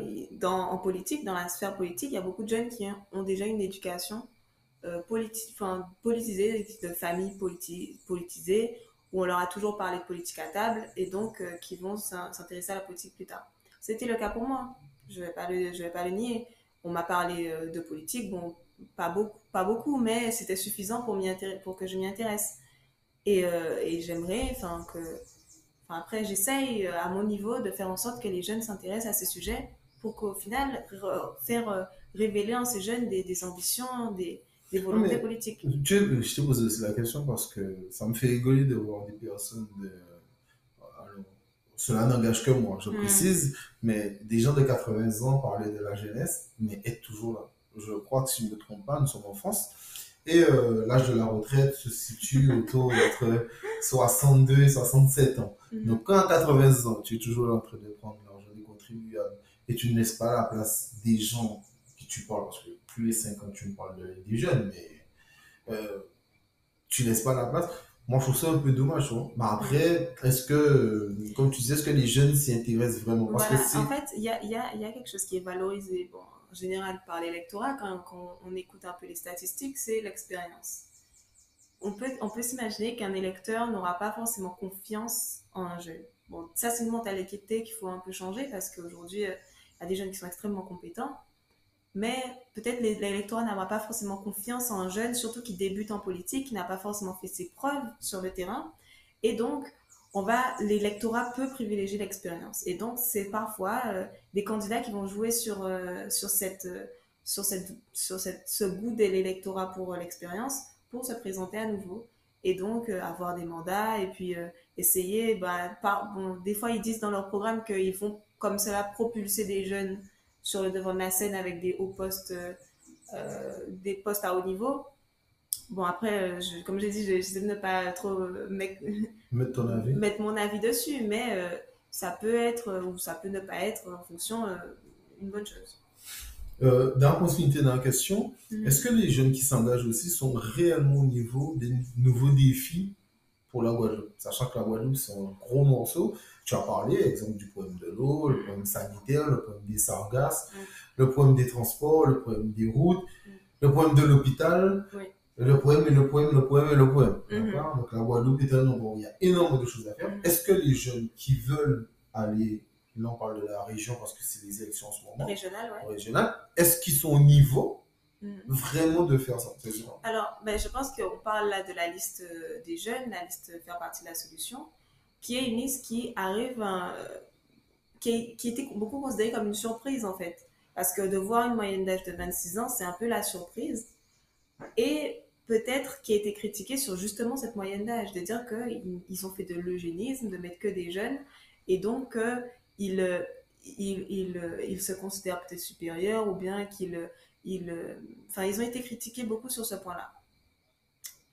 en politique, dans la sphère politique, il y a beaucoup de jeunes qui ont déjà une éducation euh, politi politisée, de familles politi politisées, où on leur a toujours parlé de politique à table, et donc euh, qui vont s'intéresser à la politique plus tard. C'était le cas pour moi, je ne vais, pas le, vais pas le nier. On m'a parlé euh, de politique, bon, pas beaucoup, pas beaucoup mais c'était suffisant pour, pour que je m'y intéresse. Et, euh, et j'aimerais enfin, que Enfin, après, j'essaye euh, à mon niveau de faire en sorte que les jeunes s'intéressent à ces sujets pour qu'au final, faire euh, révéler en ces jeunes des, des ambitions, des, des volontés politiques. tu, je te pose aussi la question parce que ça me fait rigoler de voir des personnes de... Alors, cela n'engage que moi, je Mm. précise, mais des gens de 80 ans parler de la jeunesse, mais être toujours là. Je crois que si je ne me trompe pas, nous sommes en France. Et euh, l'âge de la retraite se situe autour entre 62 et 67 ans. Mhm. Donc, quand à 80 ans, tu es toujours en train de prendre l'argent des contribuables et tu ne laisses pas la place des gens qui tu parles, parce que plus les 50, tu me parles de- des jeunes, mais euh, tu laisses pas la place. Moi, je trouve ça un peu dommage. hein. Mais après, est-ce que, euh, comme tu disais, est-ce que les jeunes s'y intéressent vraiment? Parce Voilà, que c'est. en fait, il y a, il y, a, il y a quelque chose qui est valorisé bon, général par l'électorat quand, on écoute un peu les statistiques, c'est l'expérience. On peut, on peut s'imaginer qu'un électeur n'aura pas forcément confiance en un jeune. Bon, ça, c'est une mentalité qu'il faut un peu changer parce qu'aujourd'hui, euh, il y a des jeunes qui sont extrêmement compétents. Mais peut-être l'é- l'électorat n'aura pas forcément confiance en un jeune, surtout qui débute en politique, qui n'a pas forcément fait ses preuves sur le terrain. Et donc, on va, l'électorat peut privilégier l'expérience. Et donc, c'est parfois euh, des candidats qui vont jouer sur, euh, sur, cette, euh, sur, cette, sur cette, ce goût de l'électorat pour l'expérience pour se présenter à nouveau. Et donc, avoir des mandats et puis essayer, bah, des fois, ils disent dans leur programme qu'ils vont comme cela propulser des jeunes sur le devant de la scène avec des hauts postes, des postes à haut niveau. Bon, après, euh, je, comme j'ai dit, je- j'essaie de ne pas trop euh, mec- Mettre ton avis. mettre mon avis dessus, mais euh, ça peut être ou ça peut ne pas être en fonction euh, une bonne chose. Euh, dans la continuité de la question, Mhm. est-ce que les jeunes qui s'engagent aussi sont réellement au niveau des nouveaux défis pour la Guadeloupe? Sachant que la Guadeloupe, c'est un gros morceau. Tu as parlé, exemple, du problème de l'eau, le problème sanitaire, le problème des sargasses, Mhm. le problème des transports, le problème des routes, Mhm. le problème de l'hôpital, Oui. Le problème et le problème, le problème et le problème. Mhm. Donc la Guadeloupe est un endroit où il y a énormément de choses à faire. Mhm. Est-ce que les jeunes qui veulent aller, là on parle de la région parce que c'est les élections en ce moment, Régional, ouais. régional, est-ce qu'ils sont au niveau Mhm. vraiment de faire ça. Alors, ben, je pense qu'on parle là de la liste euh, des jeunes, la liste faire partie de la solution, qui est une liste qui arrive, euh, qui, est- qui était beaucoup considérée comme une surprise en fait. Parce que de voir une moyenne d'âge de 26 ans, c'est un peu la surprise. Et peut-être qui a été critiquée sur justement cette moyenne d'âge, de dire qu'ils ils ont fait de l'eugénisme, de mettre que des jeunes, et donc euh, ils, ils, ils, ils se considèrent peut-être supérieurs, ou bien qu'ils ils, enfin, ils ont été critiqués beaucoup sur ce point-là.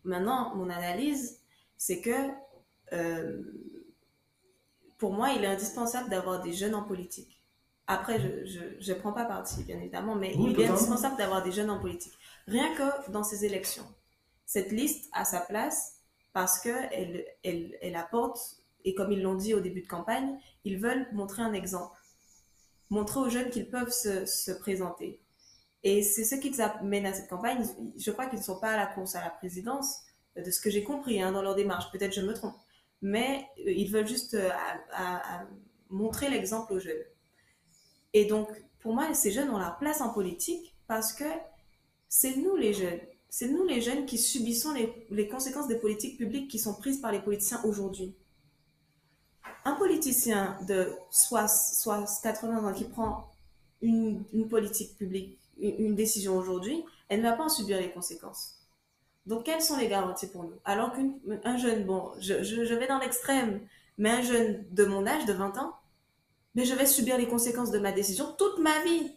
Maintenant, mon analyse, c'est que euh, pour moi, il est indispensable d'avoir des jeunes en politique. Après, je ne prends pas parti, bien évidemment, mais il est indispensable d'avoir des jeunes en politique. Rien que dans ces élections. Cette liste a sa place parce qu'elle elle, elle apporte, et comme ils l'ont dit au début de campagne, ils veulent montrer un exemple. Montrer aux jeunes qu'ils peuvent se, se présenter. Et c'est ce qu'ils amènent à cette campagne. Je crois qu'ils ne sont pas à la course à la présidence, de ce que j'ai compris hein, dans leur démarche. Peut-être je me trompe. Mais euh, ils veulent juste euh, montrer l'exemple aux jeunes. Et donc, pour moi, ces jeunes ont leur place en politique parce que c'est nous les jeunes. C'est nous les jeunes qui subissons les, conséquences des politiques publiques qui sont prises par les politiciens aujourd'hui. Un politicien de soit, soit 80 ans qui prend une, une politique publique une décision aujourd'hui, elle ne va pas en subir les conséquences. Donc, quelles sont les garanties pour nous? Alors qu'un jeune, bon, je, je, vais dans l'extrême, mais un jeune de mon âge, de 20 ans, mais je vais subir les conséquences de ma décision toute ma vie.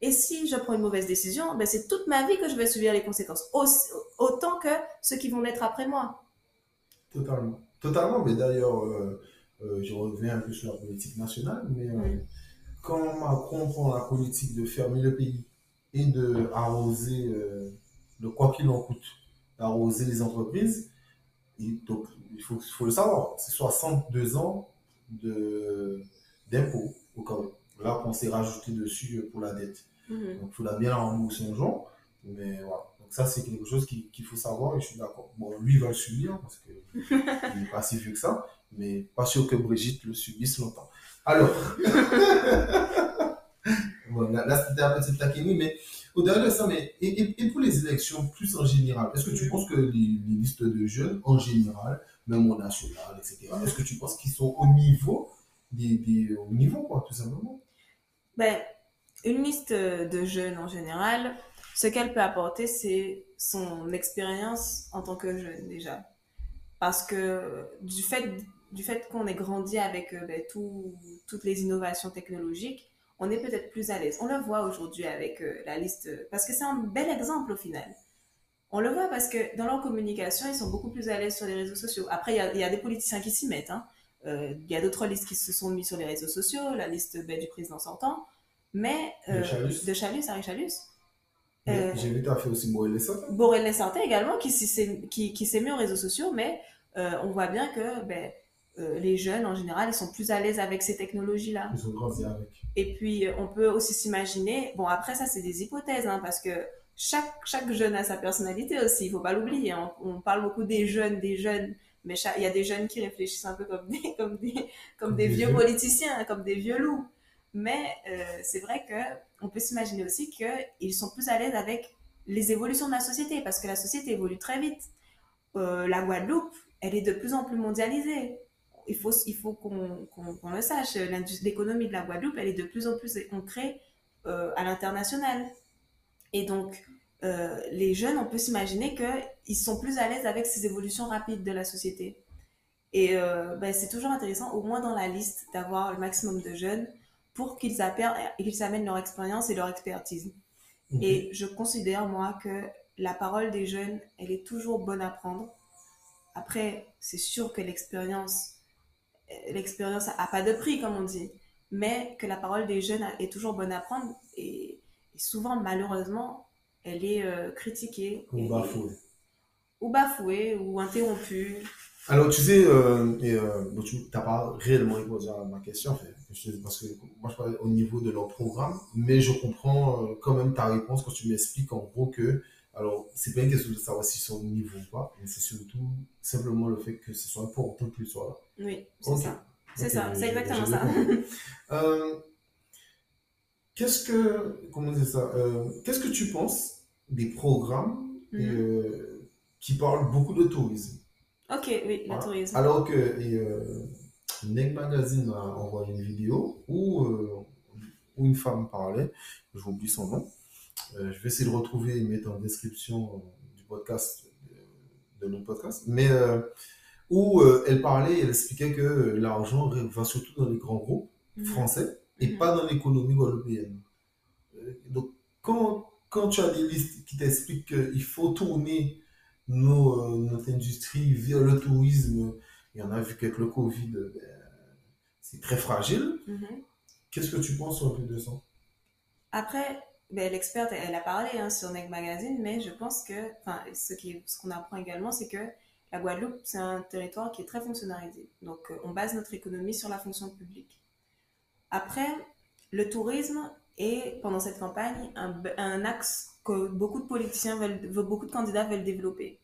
Et si je prends une mauvaise décision, ben c'est toute ma vie que je vais subir les conséquences, autant que ceux qui vont naître après moi. Totalement. Totalement, mais d'ailleurs, euh, euh, je reviens un peu sur la politique nationale, mais euh, quand Macron prend la politique de fermer le pays et de arroser, de quoi qu'il en coûte, arroser les entreprises. donc, il faut, faut le savoir, c'est 62 ans d'impôts au cas où. Là, on s'est rajouté dessus pour la dette. Mhm. Donc, il faudra bien la rembourser un jour. Mais voilà. Donc, ça, c'est quelque chose qu'il faut savoir et je suis d'accord. Bon, lui, il va le subir parce qu'il n'est pas si vieux que ça. Mais pas sûr que Brigitte le subisse longtemps. Alors. là, c'était un peu taquini, mais au-delà de ça, mais, et, pour les élections plus en général, est-ce que tu penses que les, listes de jeunes en général, même au national, etc., est-ce que tu penses qu'ils sont au niveau, des, au niveau, quoi, tout simplement? Ben, Une liste de jeunes en général, ce qu'elle peut apporter, c'est son expérience en tant que jeune déjà. Parce que du fait, du fait qu'on ait grandi avec euh, ben, toutes les innovations technologiques, on est peut-être plus à l'aise. On le voit aujourd'hui avec euh, la liste, parce que c'est un bel exemple au final. On le voit parce que dans leur communication, ils sont beaucoup plus à l'aise sur les réseaux sociaux. Après, il y, a, des politiciens qui s'y mettent. Hein. Euh, il y a d'autres listes qui se sont mis sur les réseaux sociaux, la liste ben, du président sortant, mais euh, de Chalus, de Chalus Harry Chalus. J'ai vu, tu as fait aussi Borrell Santé. Borrell Santé également, qui, qui, qui s'est mis aux réseaux sociaux, mais on voit bien que ben, euh, les jeunes, en général, ils sont plus à l'aise avec ces technologies-là. Ils ont grandi avec. Et puis, euh, on peut aussi s'imaginer, bon, après, ça, c'est des hypothèses, hein, parce que chaque, chaque jeune a sa personnalité aussi, il faut pas l'oublier. On, parle beaucoup des jeunes, des jeunes, mais il y a des jeunes qui réfléchissent un peu comme des, comme des, comme des, vieux, politiciens, comme des vieux loups. Mais euh, c'est vrai qu'on peut s'imaginer aussi qu'ils sont plus à l'aise avec les évolutions de la société, parce que la société évolue très vite. la Guadeloupe, elle est de plus en plus mondialisée il faut, qu'on le sache, l'économie de la Guadeloupe, elle est de plus en plus ancrée euh, à l'international. Et donc, euh, les jeunes, on peut s'imaginer qu'ils sont plus à l'aise avec ces évolutions rapides de la société. Et euh, ben, c'est toujours intéressant, au moins dans la liste, d'avoir le maximum de jeunes pour qu'ils qu'ils amènent leur expérience et leur expertise. Et je considère, moi, que la parole des jeunes, elle est toujours bonne à prendre. Après, c'est sûr que l'expérience l'expérience a pas de prix, comme on dit, mais que la parole des jeunes est toujours bonne à prendre et, souvent, malheureusement, elle est euh, critiquée. Ou bafouée. Ou bafouée, ou interrompue. Alors, tu sais, euh, et, euh, tu n'as pas réellement répondu à ma question, en fait, parce que moi, je parlais au niveau de leur programme, mais je comprends quand même ta réponse quand tu m'expliques en gros que alors, c'est pas une question de savoir s'ils sont au niveau ou pas, mais c'est surtout simplement le fait que ce soit important qu'ils soient là. Oui, c'est ça. C'est ça, c'est exactement ça. euh, qu'est-ce que, comment dire ça, euh, qu'est-ce que tu penses des programmes mhm. euh, qui parlent beaucoup de tourisme? Ok, oui, le tourisme. Alors que euh, Neg Magazine a envoyé une vidéo où, euh, où une femme parlait, j'oublie son nom, euh, je vais essayer de retrouver et mettre en description du podcast, de, notre podcast, mais euh, où euh, elle parlait, elle expliquait que l'argent va surtout dans les grands groupes mhm. français et mhm. pas dans l'économie guadeloupéenne. donc, quand, quand tu as des listes qui t'expliquent qu'il faut tourner nos, notre industrie vers le tourisme Et on a vu qu'avec le Covid, ben, c'est très fragile. Mhm. Qu'est-ce que tu penses peu de ça? Après, ben, l'experte, elle a parlé hein, sur Neg Magazine, mais je pense que, enfin, ce qu'on apprend également, c'est que la Guadeloupe, c'est un territoire qui est très fonctionnalisé. Donc, euh, on base notre économie sur la fonction publique. Après, le tourisme est, pendant cette campagne, un axe que beaucoup de politiciens veulent, beaucoup de candidats veulent développer.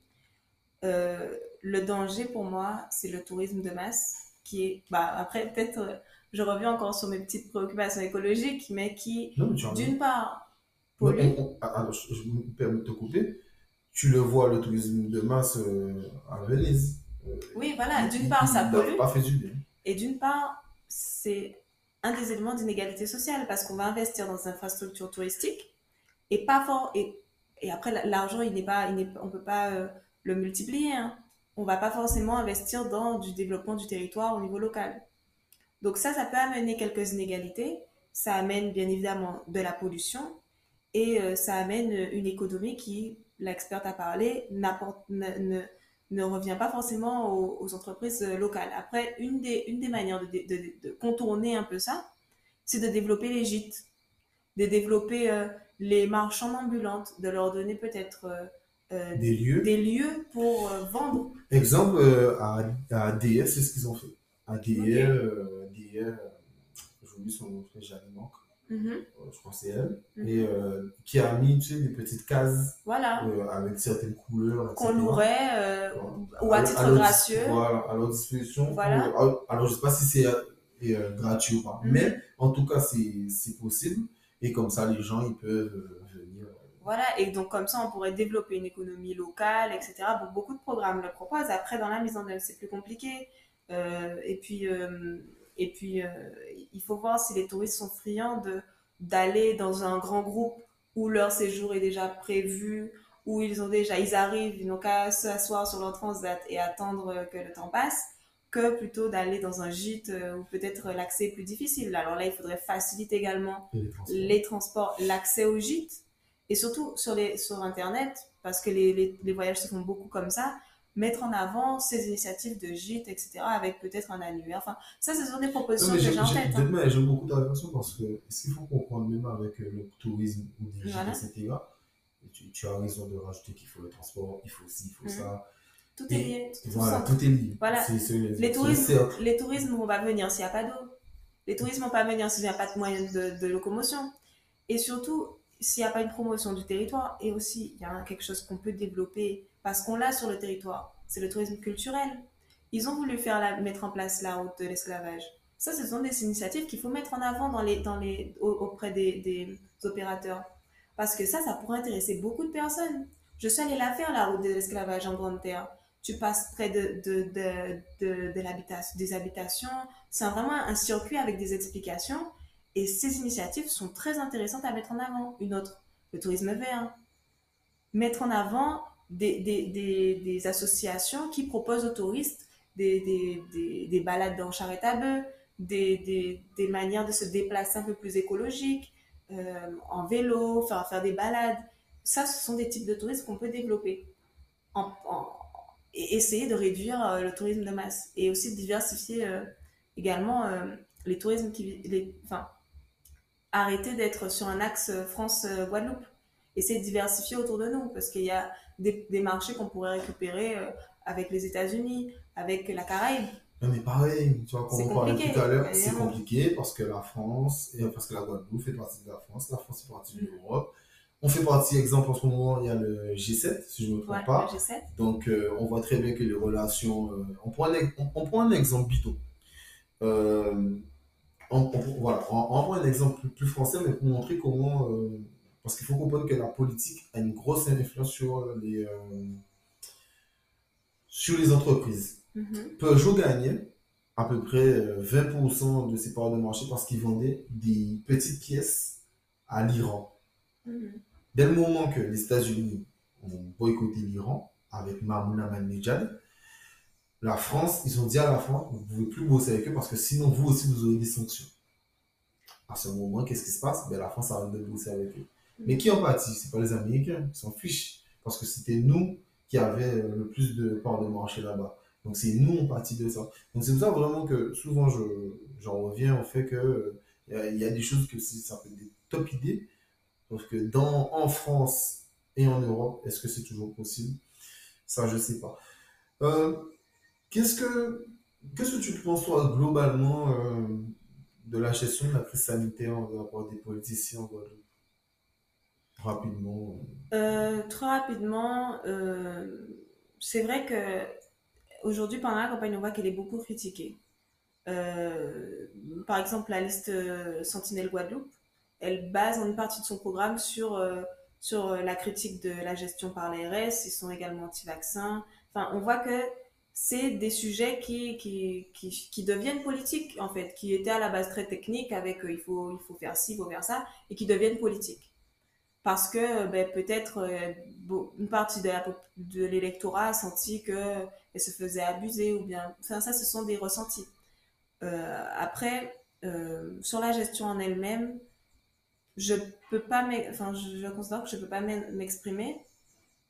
Euh, le danger pour moi, c'est le tourisme de masse, qui est, bah, après, peut-être, euh, je reviens encore sur mes petites préoccupations écologiques, mais qui, Non, mais tu as raison. d'une part, pollue. ah, alors, je, je me permets de te couper. Tu le vois, le tourisme de masse euh, à Venise. Euh, Oui, voilà, il- d'une part, ça pollue, pas fait du bien. et d'une part, c'est un des éléments d'inégalité sociale, parce qu'on va investir dans des infrastructures touristiques, et pas fort, et, et après, la- l'argent, il n'est pas, il n'est, on peut pas euh, le multiplier, hein. On va pas forcément investir dans du développement du territoire au niveau local. Donc ça, ça peut amener quelques inégalités, ça amène bien évidemment de la pollution, et euh, ça amène une économie qui, l'experte a parlé, ne, ne, ne revient pas forcément aux, entreprises euh, locales. Après, une des, une des manières de, contourner un peu ça, c'est de développer les gîtes, de développer euh, les marchands ambulantes, de leur donner peut-être euh, Des lieux. des lieux pour euh, vendre. Exemple, euh, à, à c'est ce qu'ils ont fait. ADR, Ok. euh, ADR, euh, j'ai oublié son nom, j'ai manque. Mhm. Euh, je crois que c'est elle. Mhm. Et qui a mis, tu sais, des petites cases Voilà, avec certaines couleurs. qu'on ou à titre leur gracieux. Voilà, à leur disposition. Voilà. pour- alors, je ne sais pas si c'est gratuit ou pas, Mhm. mais en tout cas, c'est possible. Et comme ça, les gens, ils peuvent. Voilà, et donc comme ça, on pourrait développer une économie locale, etc. Bon, beaucoup de programmes le proposent. Après, dans la mise en œuvre, c'est plus compliqué. Euh, et puis, euh, et puis euh, il faut voir si les touristes sont friands de d'aller dans un grand groupe où leur séjour est déjà prévu, où ils ont déjà, ils arrivent, ils n'ont qu'à s'asseoir sur leur transat et attendre que le temps passe, que plutôt d'aller dans un gîte où peut-être l'accès est plus difficile. Alors là, il faudrait faciliter également les transports. l'accès aux gîtes, et surtout sur, les, sur Internet, parce que les, les, les voyages se font beaucoup comme ça, mettre en avant ces initiatives de gîtes, etc., avec peut-être un annuaire. Enfin, ça, ce sont des propositions que j'ai- j'ai en j'ai- tête. hein. J'aime beaucoup ta réflexion parce que ce qu'il faut comprendre même avec euh, le tourisme ou des gîtes, Voilà. etc. et Tu, tu as raison de rajouter qu'il faut le transport, il faut ci, il faut Mhm. ça. Tout est lié. tout Voilà, tout est lié. Voilà. Les tourismes, les tourismes vont pas venir s'il n'y a pas d'eau. Les touristes vont pas venir s'il n'y a pas de moyens de, de locomotion. Et surtout, s'il n'y a pas une promotion du territoire, et aussi, il y a quelque chose qu'on peut développer, parce qu'on l'a sur le territoire, c'est le tourisme culturel. Ils ont voulu faire la- mettre en place la route de l'esclavage. Ça, ce sont des initiatives qu'il faut mettre en avant dans les, dans les, au- auprès des, des opérateurs. Parce que ça, ça pourrait intéresser beaucoup de personnes. Je suis allée la faire, la route de l'esclavage en Grande Terre tu passes près de, de, de, de, des habitations. C'est vraiment un circuit avec des explications. Et ces initiatives sont très intéressantes à mettre en avant. Une autre, le tourisme vert. Mettre en avant des, associations qui proposent aux touristes des, des, des, des balades en charrette à bœuf, des, manières de se déplacer un peu plus écologiques, euh, en vélo, faire, des balades. Ça, ce sont des types de tourisme qu'on peut développer. Et essayer de réduire euh, le tourisme de masse et aussi de diversifier euh, également les tourismes qui enfin arrêter d'être sur un axe France-Guadeloupe essayer de diversifier autour de nous parce qu'il y a des, des marchés qu'on pourrait récupérer euh, avec les États-Unis avec la Caraïbe Non, mais pareil, tu vois, comme on parlait tout à l'heure, c'est compliqué parce que la France, et parce que la Guadeloupe fait partie de la France, la France fait partie de Mm. l'Europe. On fait partie, exemple, en ce moment, il y a le G7, si je ne me trompe ouais, pas. le G7 Donc, euh, on voit très bien que les relations. euh, on, prend un, ex- on, on prend un exemple. Euh, on, on- voilà, on, on prend un exemple plus, plus français, mais pour montrer comment. euh, parce qu'il faut comprendre que la politique a une grosse influence sur les, euh, sur les entreprises. Mhm. Peugeot gagnait à peu près euh, 20% de ses parts de marché parce qu'ils vendaient des petites pièces à l'Iran. Mhm. Dès le moment que les États-Unis ont boycotté l'Iran avec Mahmoud Ahmadinejad, la France, ils ont dit à la France, vous ne pouvez plus bosser avec eux parce que sinon vous aussi vous aurez des sanctions. À ce moment, qu'est-ce qui se passe? Ben, La France arrête de bosser avec eux. Mais qui en pâtit? Ce pas les Américains, ils s'en fichent. Parce que c'était nous qui avions euh, le plus de parts de marché là-bas. Donc c'est nous en partie de ça. Donc c'est pour ça vraiment que souvent je, j'en reviens au fait que il y, a, y, a des choses que ça peut être des top idées. Parce que dans, en France et en Europe, est-ce que c'est toujours possible? Ça, je sais pas. Euh, qu'est-ce que qu'est-ce que tu penses toi globalement euh, de la gestion de la crise sanitaire en rapport des politiciens en Guadeloupe? Rapidement. Euh, très rapidement, c'est vrai que aujourd'hui pendant la campagne, on voit qu'elle est beaucoup critiquée. par exemple, la liste Sentinelle Guadeloupe, elle base une partie de son programme sur sur la critique de la gestion par l'ARS. Ils sont également anti-vaccins. Enfin, on voit que c'est des sujets qui, qui, qui, deviennent politiques, en fait, qui étaient à la base très techniques avec euh, il, faut, il faut faire ci, il faut faire ça, et qui deviennent politiques. Parce que ben, peut-être euh, une partie de, l'électorat a senti qu'elle se faisait abuser, ou bien. Enfin, ça, ce sont des ressentis. Euh, après, sur la gestion en elle-même, je peux pas, enfin, je, je que je peux pas m'exprimer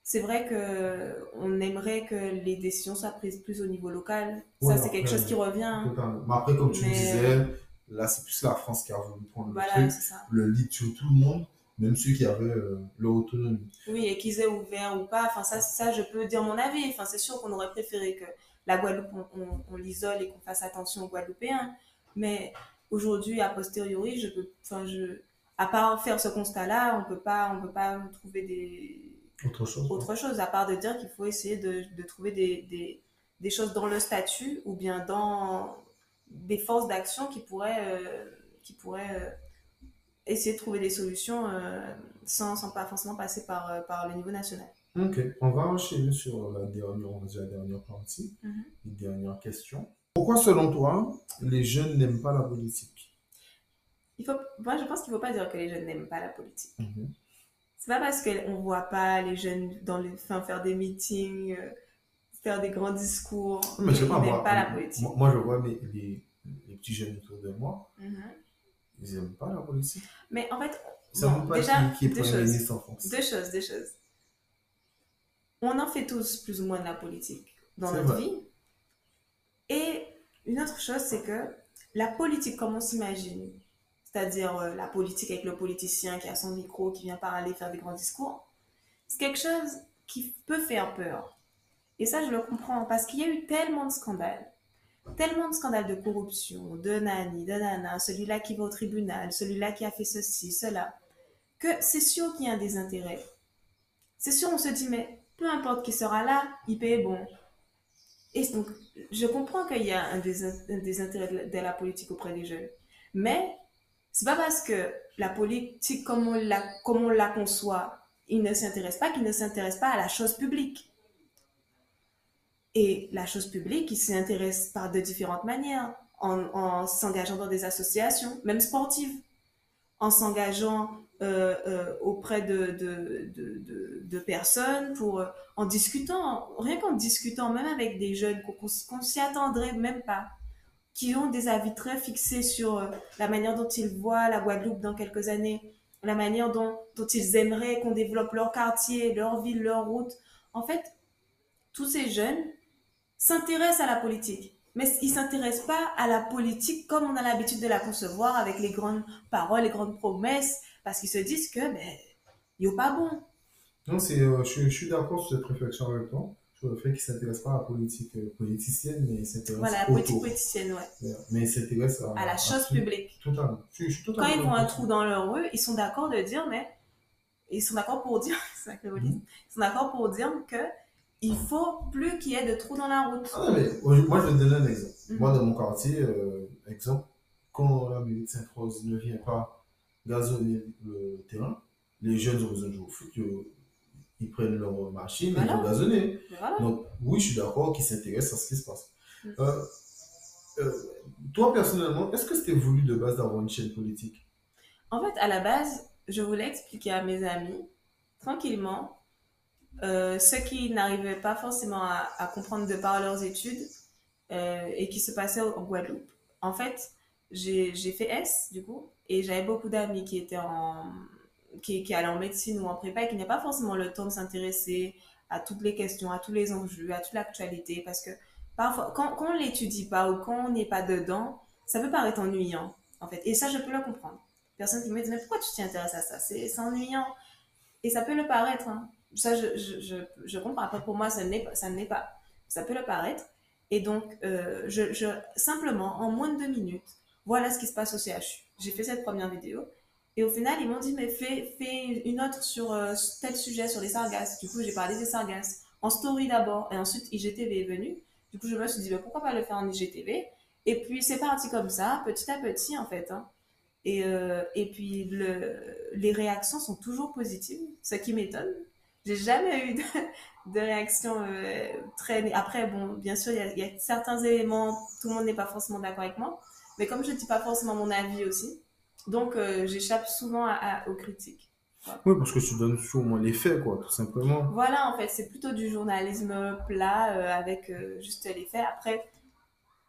c'est vrai que on aimerait que les décisions soient prises plus au niveau local. ça, c'est quelque chose qui revient. Mais après, comme tu disais, là, c'est plus la France qui a voulu prendre le, truc, le lead sur tout le monde, même ceux qui avaient euh, leur autonomie. Oui, et qu'ils aient ouvert ou pas. Enfin, ça, ça, je peux dire mon avis. Enfin, c'est sûr qu'on aurait préféré que la Guadeloupe, on, l'isole et qu'on fasse attention aux Guadeloupéens. Mais aujourd'hui, a posteriori, je peux, enfin, je, à part faire ce constat-là, on peut pas, on peut pas trouver des autre chose. Autre chose, à part de dire qu'il faut essayer de, de trouver des, des, des, choses dans le statut ou bien dans des forces d'action qui pourraient, euh, qui pourraient euh, essayer de trouver des solutions euh, sans, sans, pas forcément passer par, par le niveau national. Ok, on va enchaîner sur la dernière, la dernière partie, mm une dernière question. Pourquoi, selon toi, les jeunes n'aiment pas la politique? Il faut, Moi, je pense qu'il ne faut pas dire que les jeunes n'aiment pas la politique. Mhm. C'est pas parce qu'on voit pas les jeunes dans les, enfin, faire des meetings, euh, faire des grands discours, mais je pas, moi, pas la politique. Moi, je vois les, les, petits jeunes autour de moi, mm-hmm. ils n'aiment pas la politique. Mais en fait, ça bon, pas déjà, qui, qui deux, choses, en France. deux choses, deux choses. On en fait tous plus ou moins de la politique dans notre vie. Et une autre chose, c'est que la politique, comme on s'imagine, c'est-à-dire euh, la politique avec le politicien qui a son micro, qui vient parler, faire des grands discours, c'est quelque chose qui peut faire peur. Et ça, je le comprends, parce qu'il y a eu tellement de scandales, tellement de scandales de corruption, de nani, de nana, celui-là qui va au tribunal, celui-là qui a fait ceci, cela, que c'est sûr qu'il y a un désintérêt. C'est sûr, on se dit, mais peu importe qui sera là, il paye bon. Et donc, je comprends qu'il y a un, désintérêt de la politique auprès des jeunes. Mais c'est pas parce que la politique, comme on la, comme la conçoit, il ne s'intéresse pas qu'il ne s'intéresse pas à la chose publique. Et la chose publique, il s'y intéresse par de différentes manières, en, s'engageant dans des associations, même sportives, en s'engageant euh, euh, auprès de, de, de, personnes, pour, euh, en discutant, rien qu'en discutant, même avec des jeunes qu'on s'y attendrait même pas qui ont des avis très fixés sur euh, la manière dont ils voient la Guadeloupe dans quelques années, la manière dont, ils aimeraient qu'on développe leur quartier, leur ville, leur route. En fait, tous ces jeunes s'intéressent à la politique, mais ils s'intéressent pas à la politique comme on a l'habitude de la concevoir avec les grandes paroles, les grandes promesses, parce qu'ils se disent que, ben, il a pas bon. Non, c'est, euh, je, je, suis d'accord sur cette réflexion avec toi le fait qu'ils ne s'intéressent pas à la politique euh, politicienne, mais ils s'intéressent Voilà, la politique politicienne, ouais. Mais ils s'intéressent à, à, la chose publique. Totalement. Quand ils voient un trou dans leur rue, ils sont d'accord de dire, mais ils sont d'accord pour dire, c'est que mm-hmm. ils sont d'accord pour dire que il faut plus qu'il y ait de trous dans la route. Ah, mais moi, je vais te donner un exemple. Mm-hmm. Moi, dans mon quartier, euh, exemple, quand la mairie de Sainte-Rose ne vient pas gazonner le terrain, les jeunes ont besoin de jouer au foot, ils prennent leur machine et ils vont gazonner. Donc, oui, je suis d'accord qu'ils s'intéressent à ce qui se passe. Mm. Euh, euh, toi, personnellement, est-ce que c'était voulu de base d'avoir une chaîne politique? En fait, à la base, je voulais expliquer à mes amis, tranquillement, euh, ceux qui n'arrivaient pas forcément à, comprendre de par leurs études et qui se passaient en Guadeloupe. En fait, j'ai fait S, du coup, et j'avais beaucoup d'amis qui étaient en, qui, est en médecine ou en prépa et qui n'a pas forcément le temps de s'intéresser à toutes les questions, à tous les enjeux, à toute l'actualité, parce que parfois, quand, quand on l'étudie pas ou quand on n'est pas dedans, ça peut paraître ennuyant, en fait. Et ça, je peux le comprendre. Personne qui me dit, mais pourquoi tu t'y intéresses à ça? C'est ennuyant. Et ça peut le paraître. Hein. Ça, je, je, comprends. Après, pour moi, ça n'est ça n'est pas. Ça peut le paraître. Et donc, euh, je, simplement, en moins de deux minutes, voilà ce qui se passe au CHU. J'ai fait cette première vidéo. Et au final, ils m'ont dit, mais fais, une autre sur euh, tel sujet, sur les sargasses. Du coup, j'ai parlé des sargasses en story d'abord. Et ensuite, IGTV est venu. Du coup, je me suis dit, mais pourquoi pas le faire en IGTV Et puis, c'est parti comme ça, petit à petit, en fait. Hein. Et, euh, et puis, le, les réactions sont toujours positives, ce qui m'étonne. J'ai jamais eu de, de réaction euh, très. Après, bon, bien sûr, il y, y, a certains éléments, tout le monde n'est pas forcément d'accord avec moi. Mais comme je ne dis pas forcément mon avis aussi, donc euh, j'échappe souvent à, aux critiques. Voilà. Oui, parce que tu donnes moins les faits, quoi, tout simplement. Voilà, en fait, c'est plutôt du journalisme plat euh, avec euh, juste les faits. Après,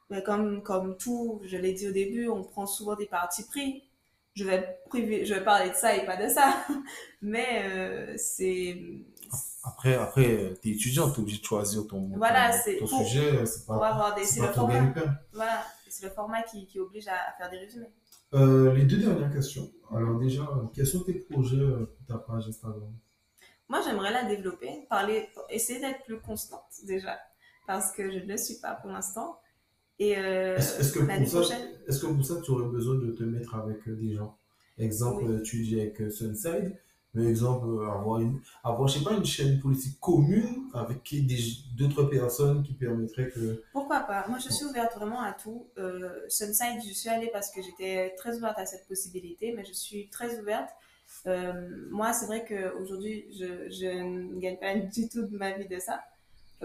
bah, comme, comme tout, je l'ai dit au début, on prend souvent des partis pris. Je vais, priver, je vais parler de ça et pas de ça. Mais c'est. Après, après tu es étudiant, tu es obligé de choisir ton, voilà, ton, ton sujet. C'est pas, pour avoir des, c'est le. Voilà, c'est le format qui, qui oblige à, à faire des résumés. Euh, les deux dernières questions. Alors déjà, quels sont tes projets pour ta page Instagram? Moi, j'aimerais la développer, parler, essayer d'être plus constante déjà, parce que je ne le suis pas pour l'instant. Et euh, est-ce, est-ce que pour prochaine... Ça, est-ce que pour ça, tu aurais besoin de te mettre avec des gens? Exemple, oui. tu dis avec Sunside, mais exemple, avoir, une, avoir, je sais pas, une chaîne politique commune avec d'autres personnes qui permettraient que... Pourquoi pas? Moi, je suis ouverte vraiment à tout. Euh, Sunside, je suis allée parce que j'étais très ouverte à cette possibilité, mais je suis très ouverte. Euh, moi, c'est vrai qu'aujourd'hui, je, je ne gagne pas du tout de ma vie de ça.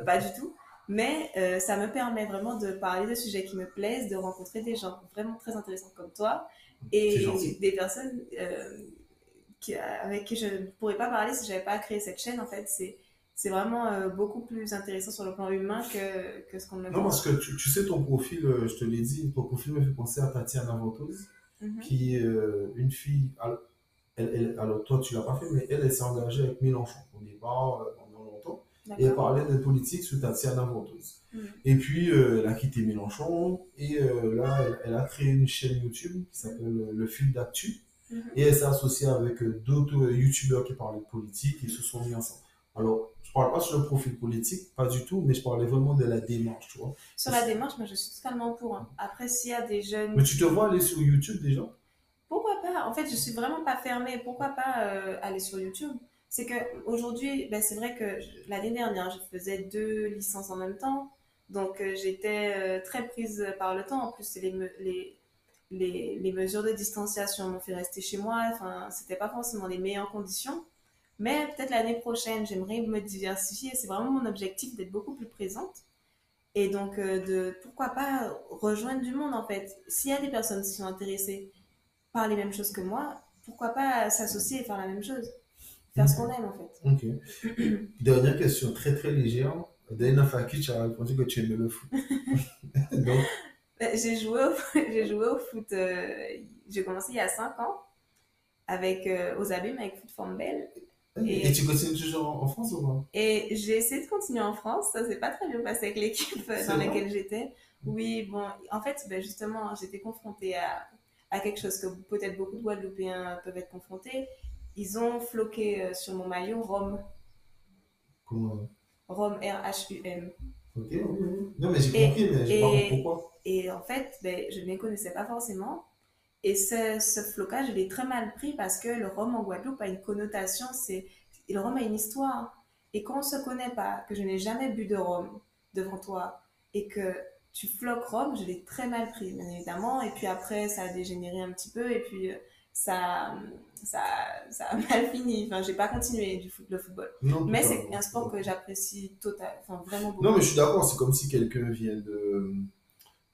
Pas du tout. Mais euh, ça me permet vraiment de parler de sujets qui me plaisent, de rencontrer des gens vraiment très intéressants comme toi et des personnes euh, avec qui je ne pourrais pas parler si je n'avais pas créé cette chaîne. En fait, c'est c'est vraiment euh, beaucoup plus intéressant sur le plan humain que, que ce qu'on me Non, parce que tu, tu, sais, ton profil, euh, je te l'ai dit, ton profil me fait penser à Tatiana Ventouse, mm -hmm. qui est euh, une fille. Elle, elle, alors, toi, tu l'as pas fait, mais elle, elle s'est engagée avec Mélenchon au départ, pendant longtemps. Et elle parlait de politique sur Tatiana Ventouse. Mm -hmm. Et puis, elle a quitté Mélenchon, et là, elle, elle, a créé une chaîne YouTube qui s'appelle Le Fil d'Actu. Mm -hmm. Et elle s'est associée avec d'autres YouTubeurs qui parlaient de politique, et ils se sont mis ensemble. Alors, je parle pas sur le profil politique, pas du tout, mais je parlais vraiment de la démarche, tu vois. Sur la démarche, moi, je suis totalement pour. Hein. Après, s'il y a des jeunes... Mais tu te vois aller sur YouTube déjà? Pourquoi pas? En fait, je suis vraiment pas fermée. Pourquoi pas euh, aller sur YouTube? C'est que aujourd'hui, ben, c'est vrai que l'année dernière, je faisais deux licences en même temps. Donc, euh, j'étais euh, très prise par le temps. En plus, les, les, les, mesures de distanciation m'ont fait rester chez moi. Enfin, c'était pas forcément les meilleures conditions. Mais peut-être l'année prochaine, j'aimerais me diversifier. C'est vraiment mon objectif d'être beaucoup plus présente. Et donc, euh, de pourquoi pas rejoindre du monde en fait. S'il y a des personnes qui sont intéressées par les mêmes choses que moi, pourquoi pas s'associer et faire la même chose Faire ce qu'on aime en fait. Ok. Dernière question très très légère. Dana Faki, tu as répondu que tu aimais le foot. donc... J'ai joué, au... joué au foot, euh... j'ai commencé il y a 5 ans avec, euh, aux abîmes avec Foot Belle. Et, et, tu continues toujours en, France ou pas? Et j'ai essayé de continuer en France. Ça s'est pas très bien passé avec l'équipe dans laquelle j'étais. Oui, bon, en fait, ben justement, j'étais confrontée à, à quelque chose que peut-être beaucoup de Guadeloupéens peuvent être confrontés. Ils ont floqué sur mon maillot Rome. Comment? Rome, R-H-U-M. Ok, non, mais j'ai compris, mais j'ai pas compris pourquoi. Et en fait, ben, je ne les connaissais pas forcément. Et ce, ce flocage, je l'ai très mal pris parce que le rhum en Guadeloupe a une connotation, c'est le rhum a une histoire. Et quand on se connaît pas, que je n'ai jamais bu de rhum devant toi et que tu floques rhum, je l'ai très mal pris, bien évidemment. Et puis après, ça a dégénéré un petit peu et puis ça, ça, ça a mal fini. Enfin, j'ai pas continué du foot, le football. Non, mais c'est un sport que j'apprécie total, enfin vraiment beaucoup. Non, mais je suis d'accord. C'est comme si quelqu'un vient de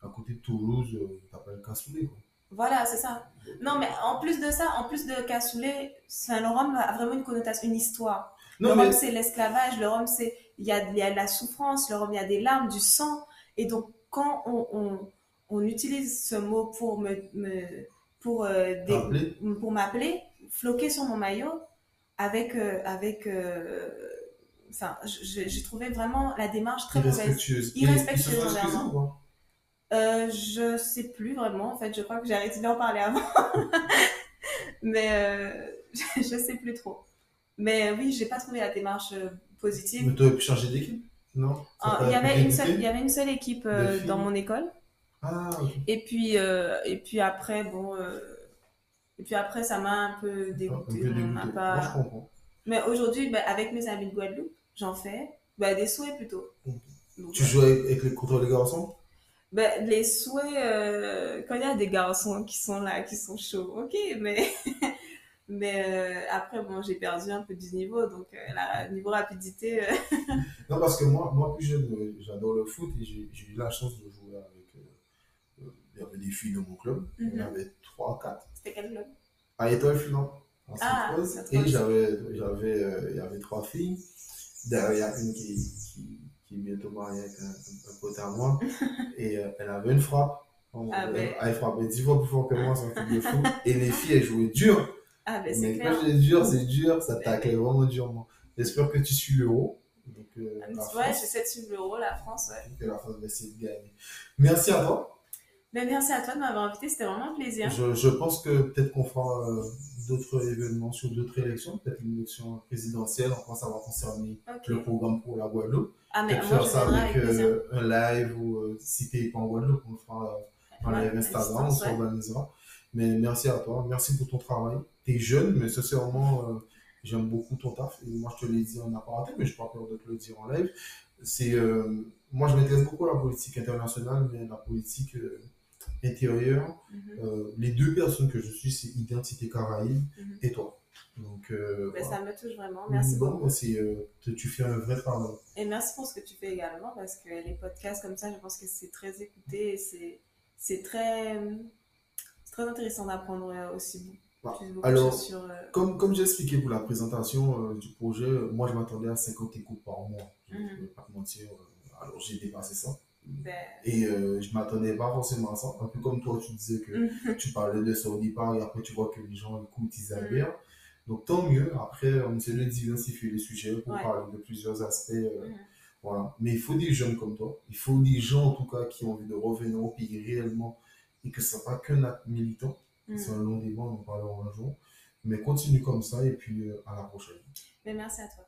à côté de Toulouse, t'appelles Cassoulet, quoi. Voilà, c'est ça. Non, mais en plus de ça, en plus de cassoulet, le rhum a vraiment une connotation, une histoire. Non, le rhum, c'est l'esclavage, le rhum, c'est il y, a, y a de la souffrance, le rhum, il y a des larmes, du sang. Et donc, quand on, on, on utilise ce mot pour me, me pour, euh, des, pour m'appeler, floquer sur mon maillot, avec, euh, avec euh, enfin, j'ai trouvé vraiment la démarche très mauvaise. Irrespectueuse. Irrespectueuse Euh, je sais plus vraiment. En fait, je crois que j'ai arrêté d'en parler avant. Mais euh, je sais plus trop. Mais oui, j'ai pas trouvé la démarche euh, positive. Mais tu aurais pu changer d'équipe Non? Ah, Il y, avait une seule, il y avait une seule équipe euh, dans mon école. Ah. Et puis, euh, et puis après, bon. euh, et puis après, ça m'a un peu dégoûté. Moi, pas... je comprends. Mais aujourd'hui, bah, avec mes amis de Guadeloupe, j'en fais bah, des souhaits plutôt. Donc, Tu ouais. joues avec, avec les contre les garçons Bah, les souhaits, euh, quand il y a des garçons qui sont là, qui sont chauds, ok, mais, mais euh, après, bon, j'ai perdu un peu du niveau, donc euh, la niveau rapidité, Non, parce que moi, moi plus jeune, j'adore le foot et j'ai eu la chance de jouer avec. il y avait des filles de mon club. Il y Mhm. avait 3, 4. c'était quel club? À Étoile en Ah. Et j'avais, il y avait trois filles. A une qui, qui, qui est bientôt mariée avec un, un, pote à moi. et euh, elle avait une frappe. On- Ah, elle, ben. elle frappait dix fois plus fort que moi, c'est un truc de fou. Et les filles, elles jouaient dur. Ah, ben c'est Mais quand je dis dur, c'est dur, ça taclait vraiment durement. J'espère que tu suis l'euro. Donc, euh, Ah, Ouais, France, j'essaie de suivre l'euro, la France, ouais. que la France va essayer de gagner. Merci à toi. Ben, merci à toi de m'avoir invité, c'était vraiment un plaisir. Je, je pense que peut-être qu'on fera euh, d'autres événements sur d'autres élections, peut-être une élection présidentielle, enfin ça va concerner Ok. le programme pour la Guadeloupe. Ah, Peut-être faire ça avec euh, un live ou euh, si t'es pas en Guadeloupe, on le fera euh, en live Instagram, on s'organisera. Mais merci à toi, merci pour ton travail. T'es jeune, mais sincèrement, euh, j'aime beaucoup ton taf. Et moi, je te l'ai dit en apparenté, mais je n'ai pas peur de te le dire en live. C'est, euh, moi, je m'intéresse beaucoup à la politique internationale, mais la politique intérieure. Mhm. Euh, les deux personnes que je suis, c'est Identité Caraïbe Mhm. et toi. Donc, euh, Ben, voilà. ça me touche vraiment, merci Bon, beaucoup. euh, tu tu fais un vrai travail. Et merci pour ce que tu fais également, parce que les podcasts comme ça, je pense que c'est très écouté et c'est, très, très intéressant d'apprendre euh, aussi beaucoup, beaucoup Alors, sur. Comme, comme j'ai expliqué pour la présentation du projet, moi je m'attendais à 50 écoutes par mois. Je ne Mhm. vais pas te mentir. alors j'ai dépassé ça. Et euh, je m'attendais pas forcément à ça. Un peu comme toi, tu disais que Mhm. tu parlais de ça au départ et après tu vois que les gens écoutent, ils Mhm. adhèrent. Donc tant mieux. Après, on essaie de diversifier les sujets pour Ouais. parler de plusieurs aspects. euh, Mhm. Voilà. Mais il faut des jeunes comme toi. Il faut des gens, en tout cas, qui ont envie de revenir au pays réellement et que ce n'est pas qu'un acte militant. C'est un long débat, on en parlera un jour. Mais continue comme ça et puis euh, à la prochaine. Ben, merci à toi.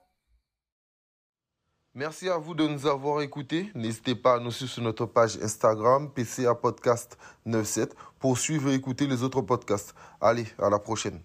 Merci à vous de nous avoir écoutés. N'hésitez pas à nous suivre sur notre page Instagram, PCA Podcast 97, pour suivre et écouter les autres podcasts. Allez, à la prochaine.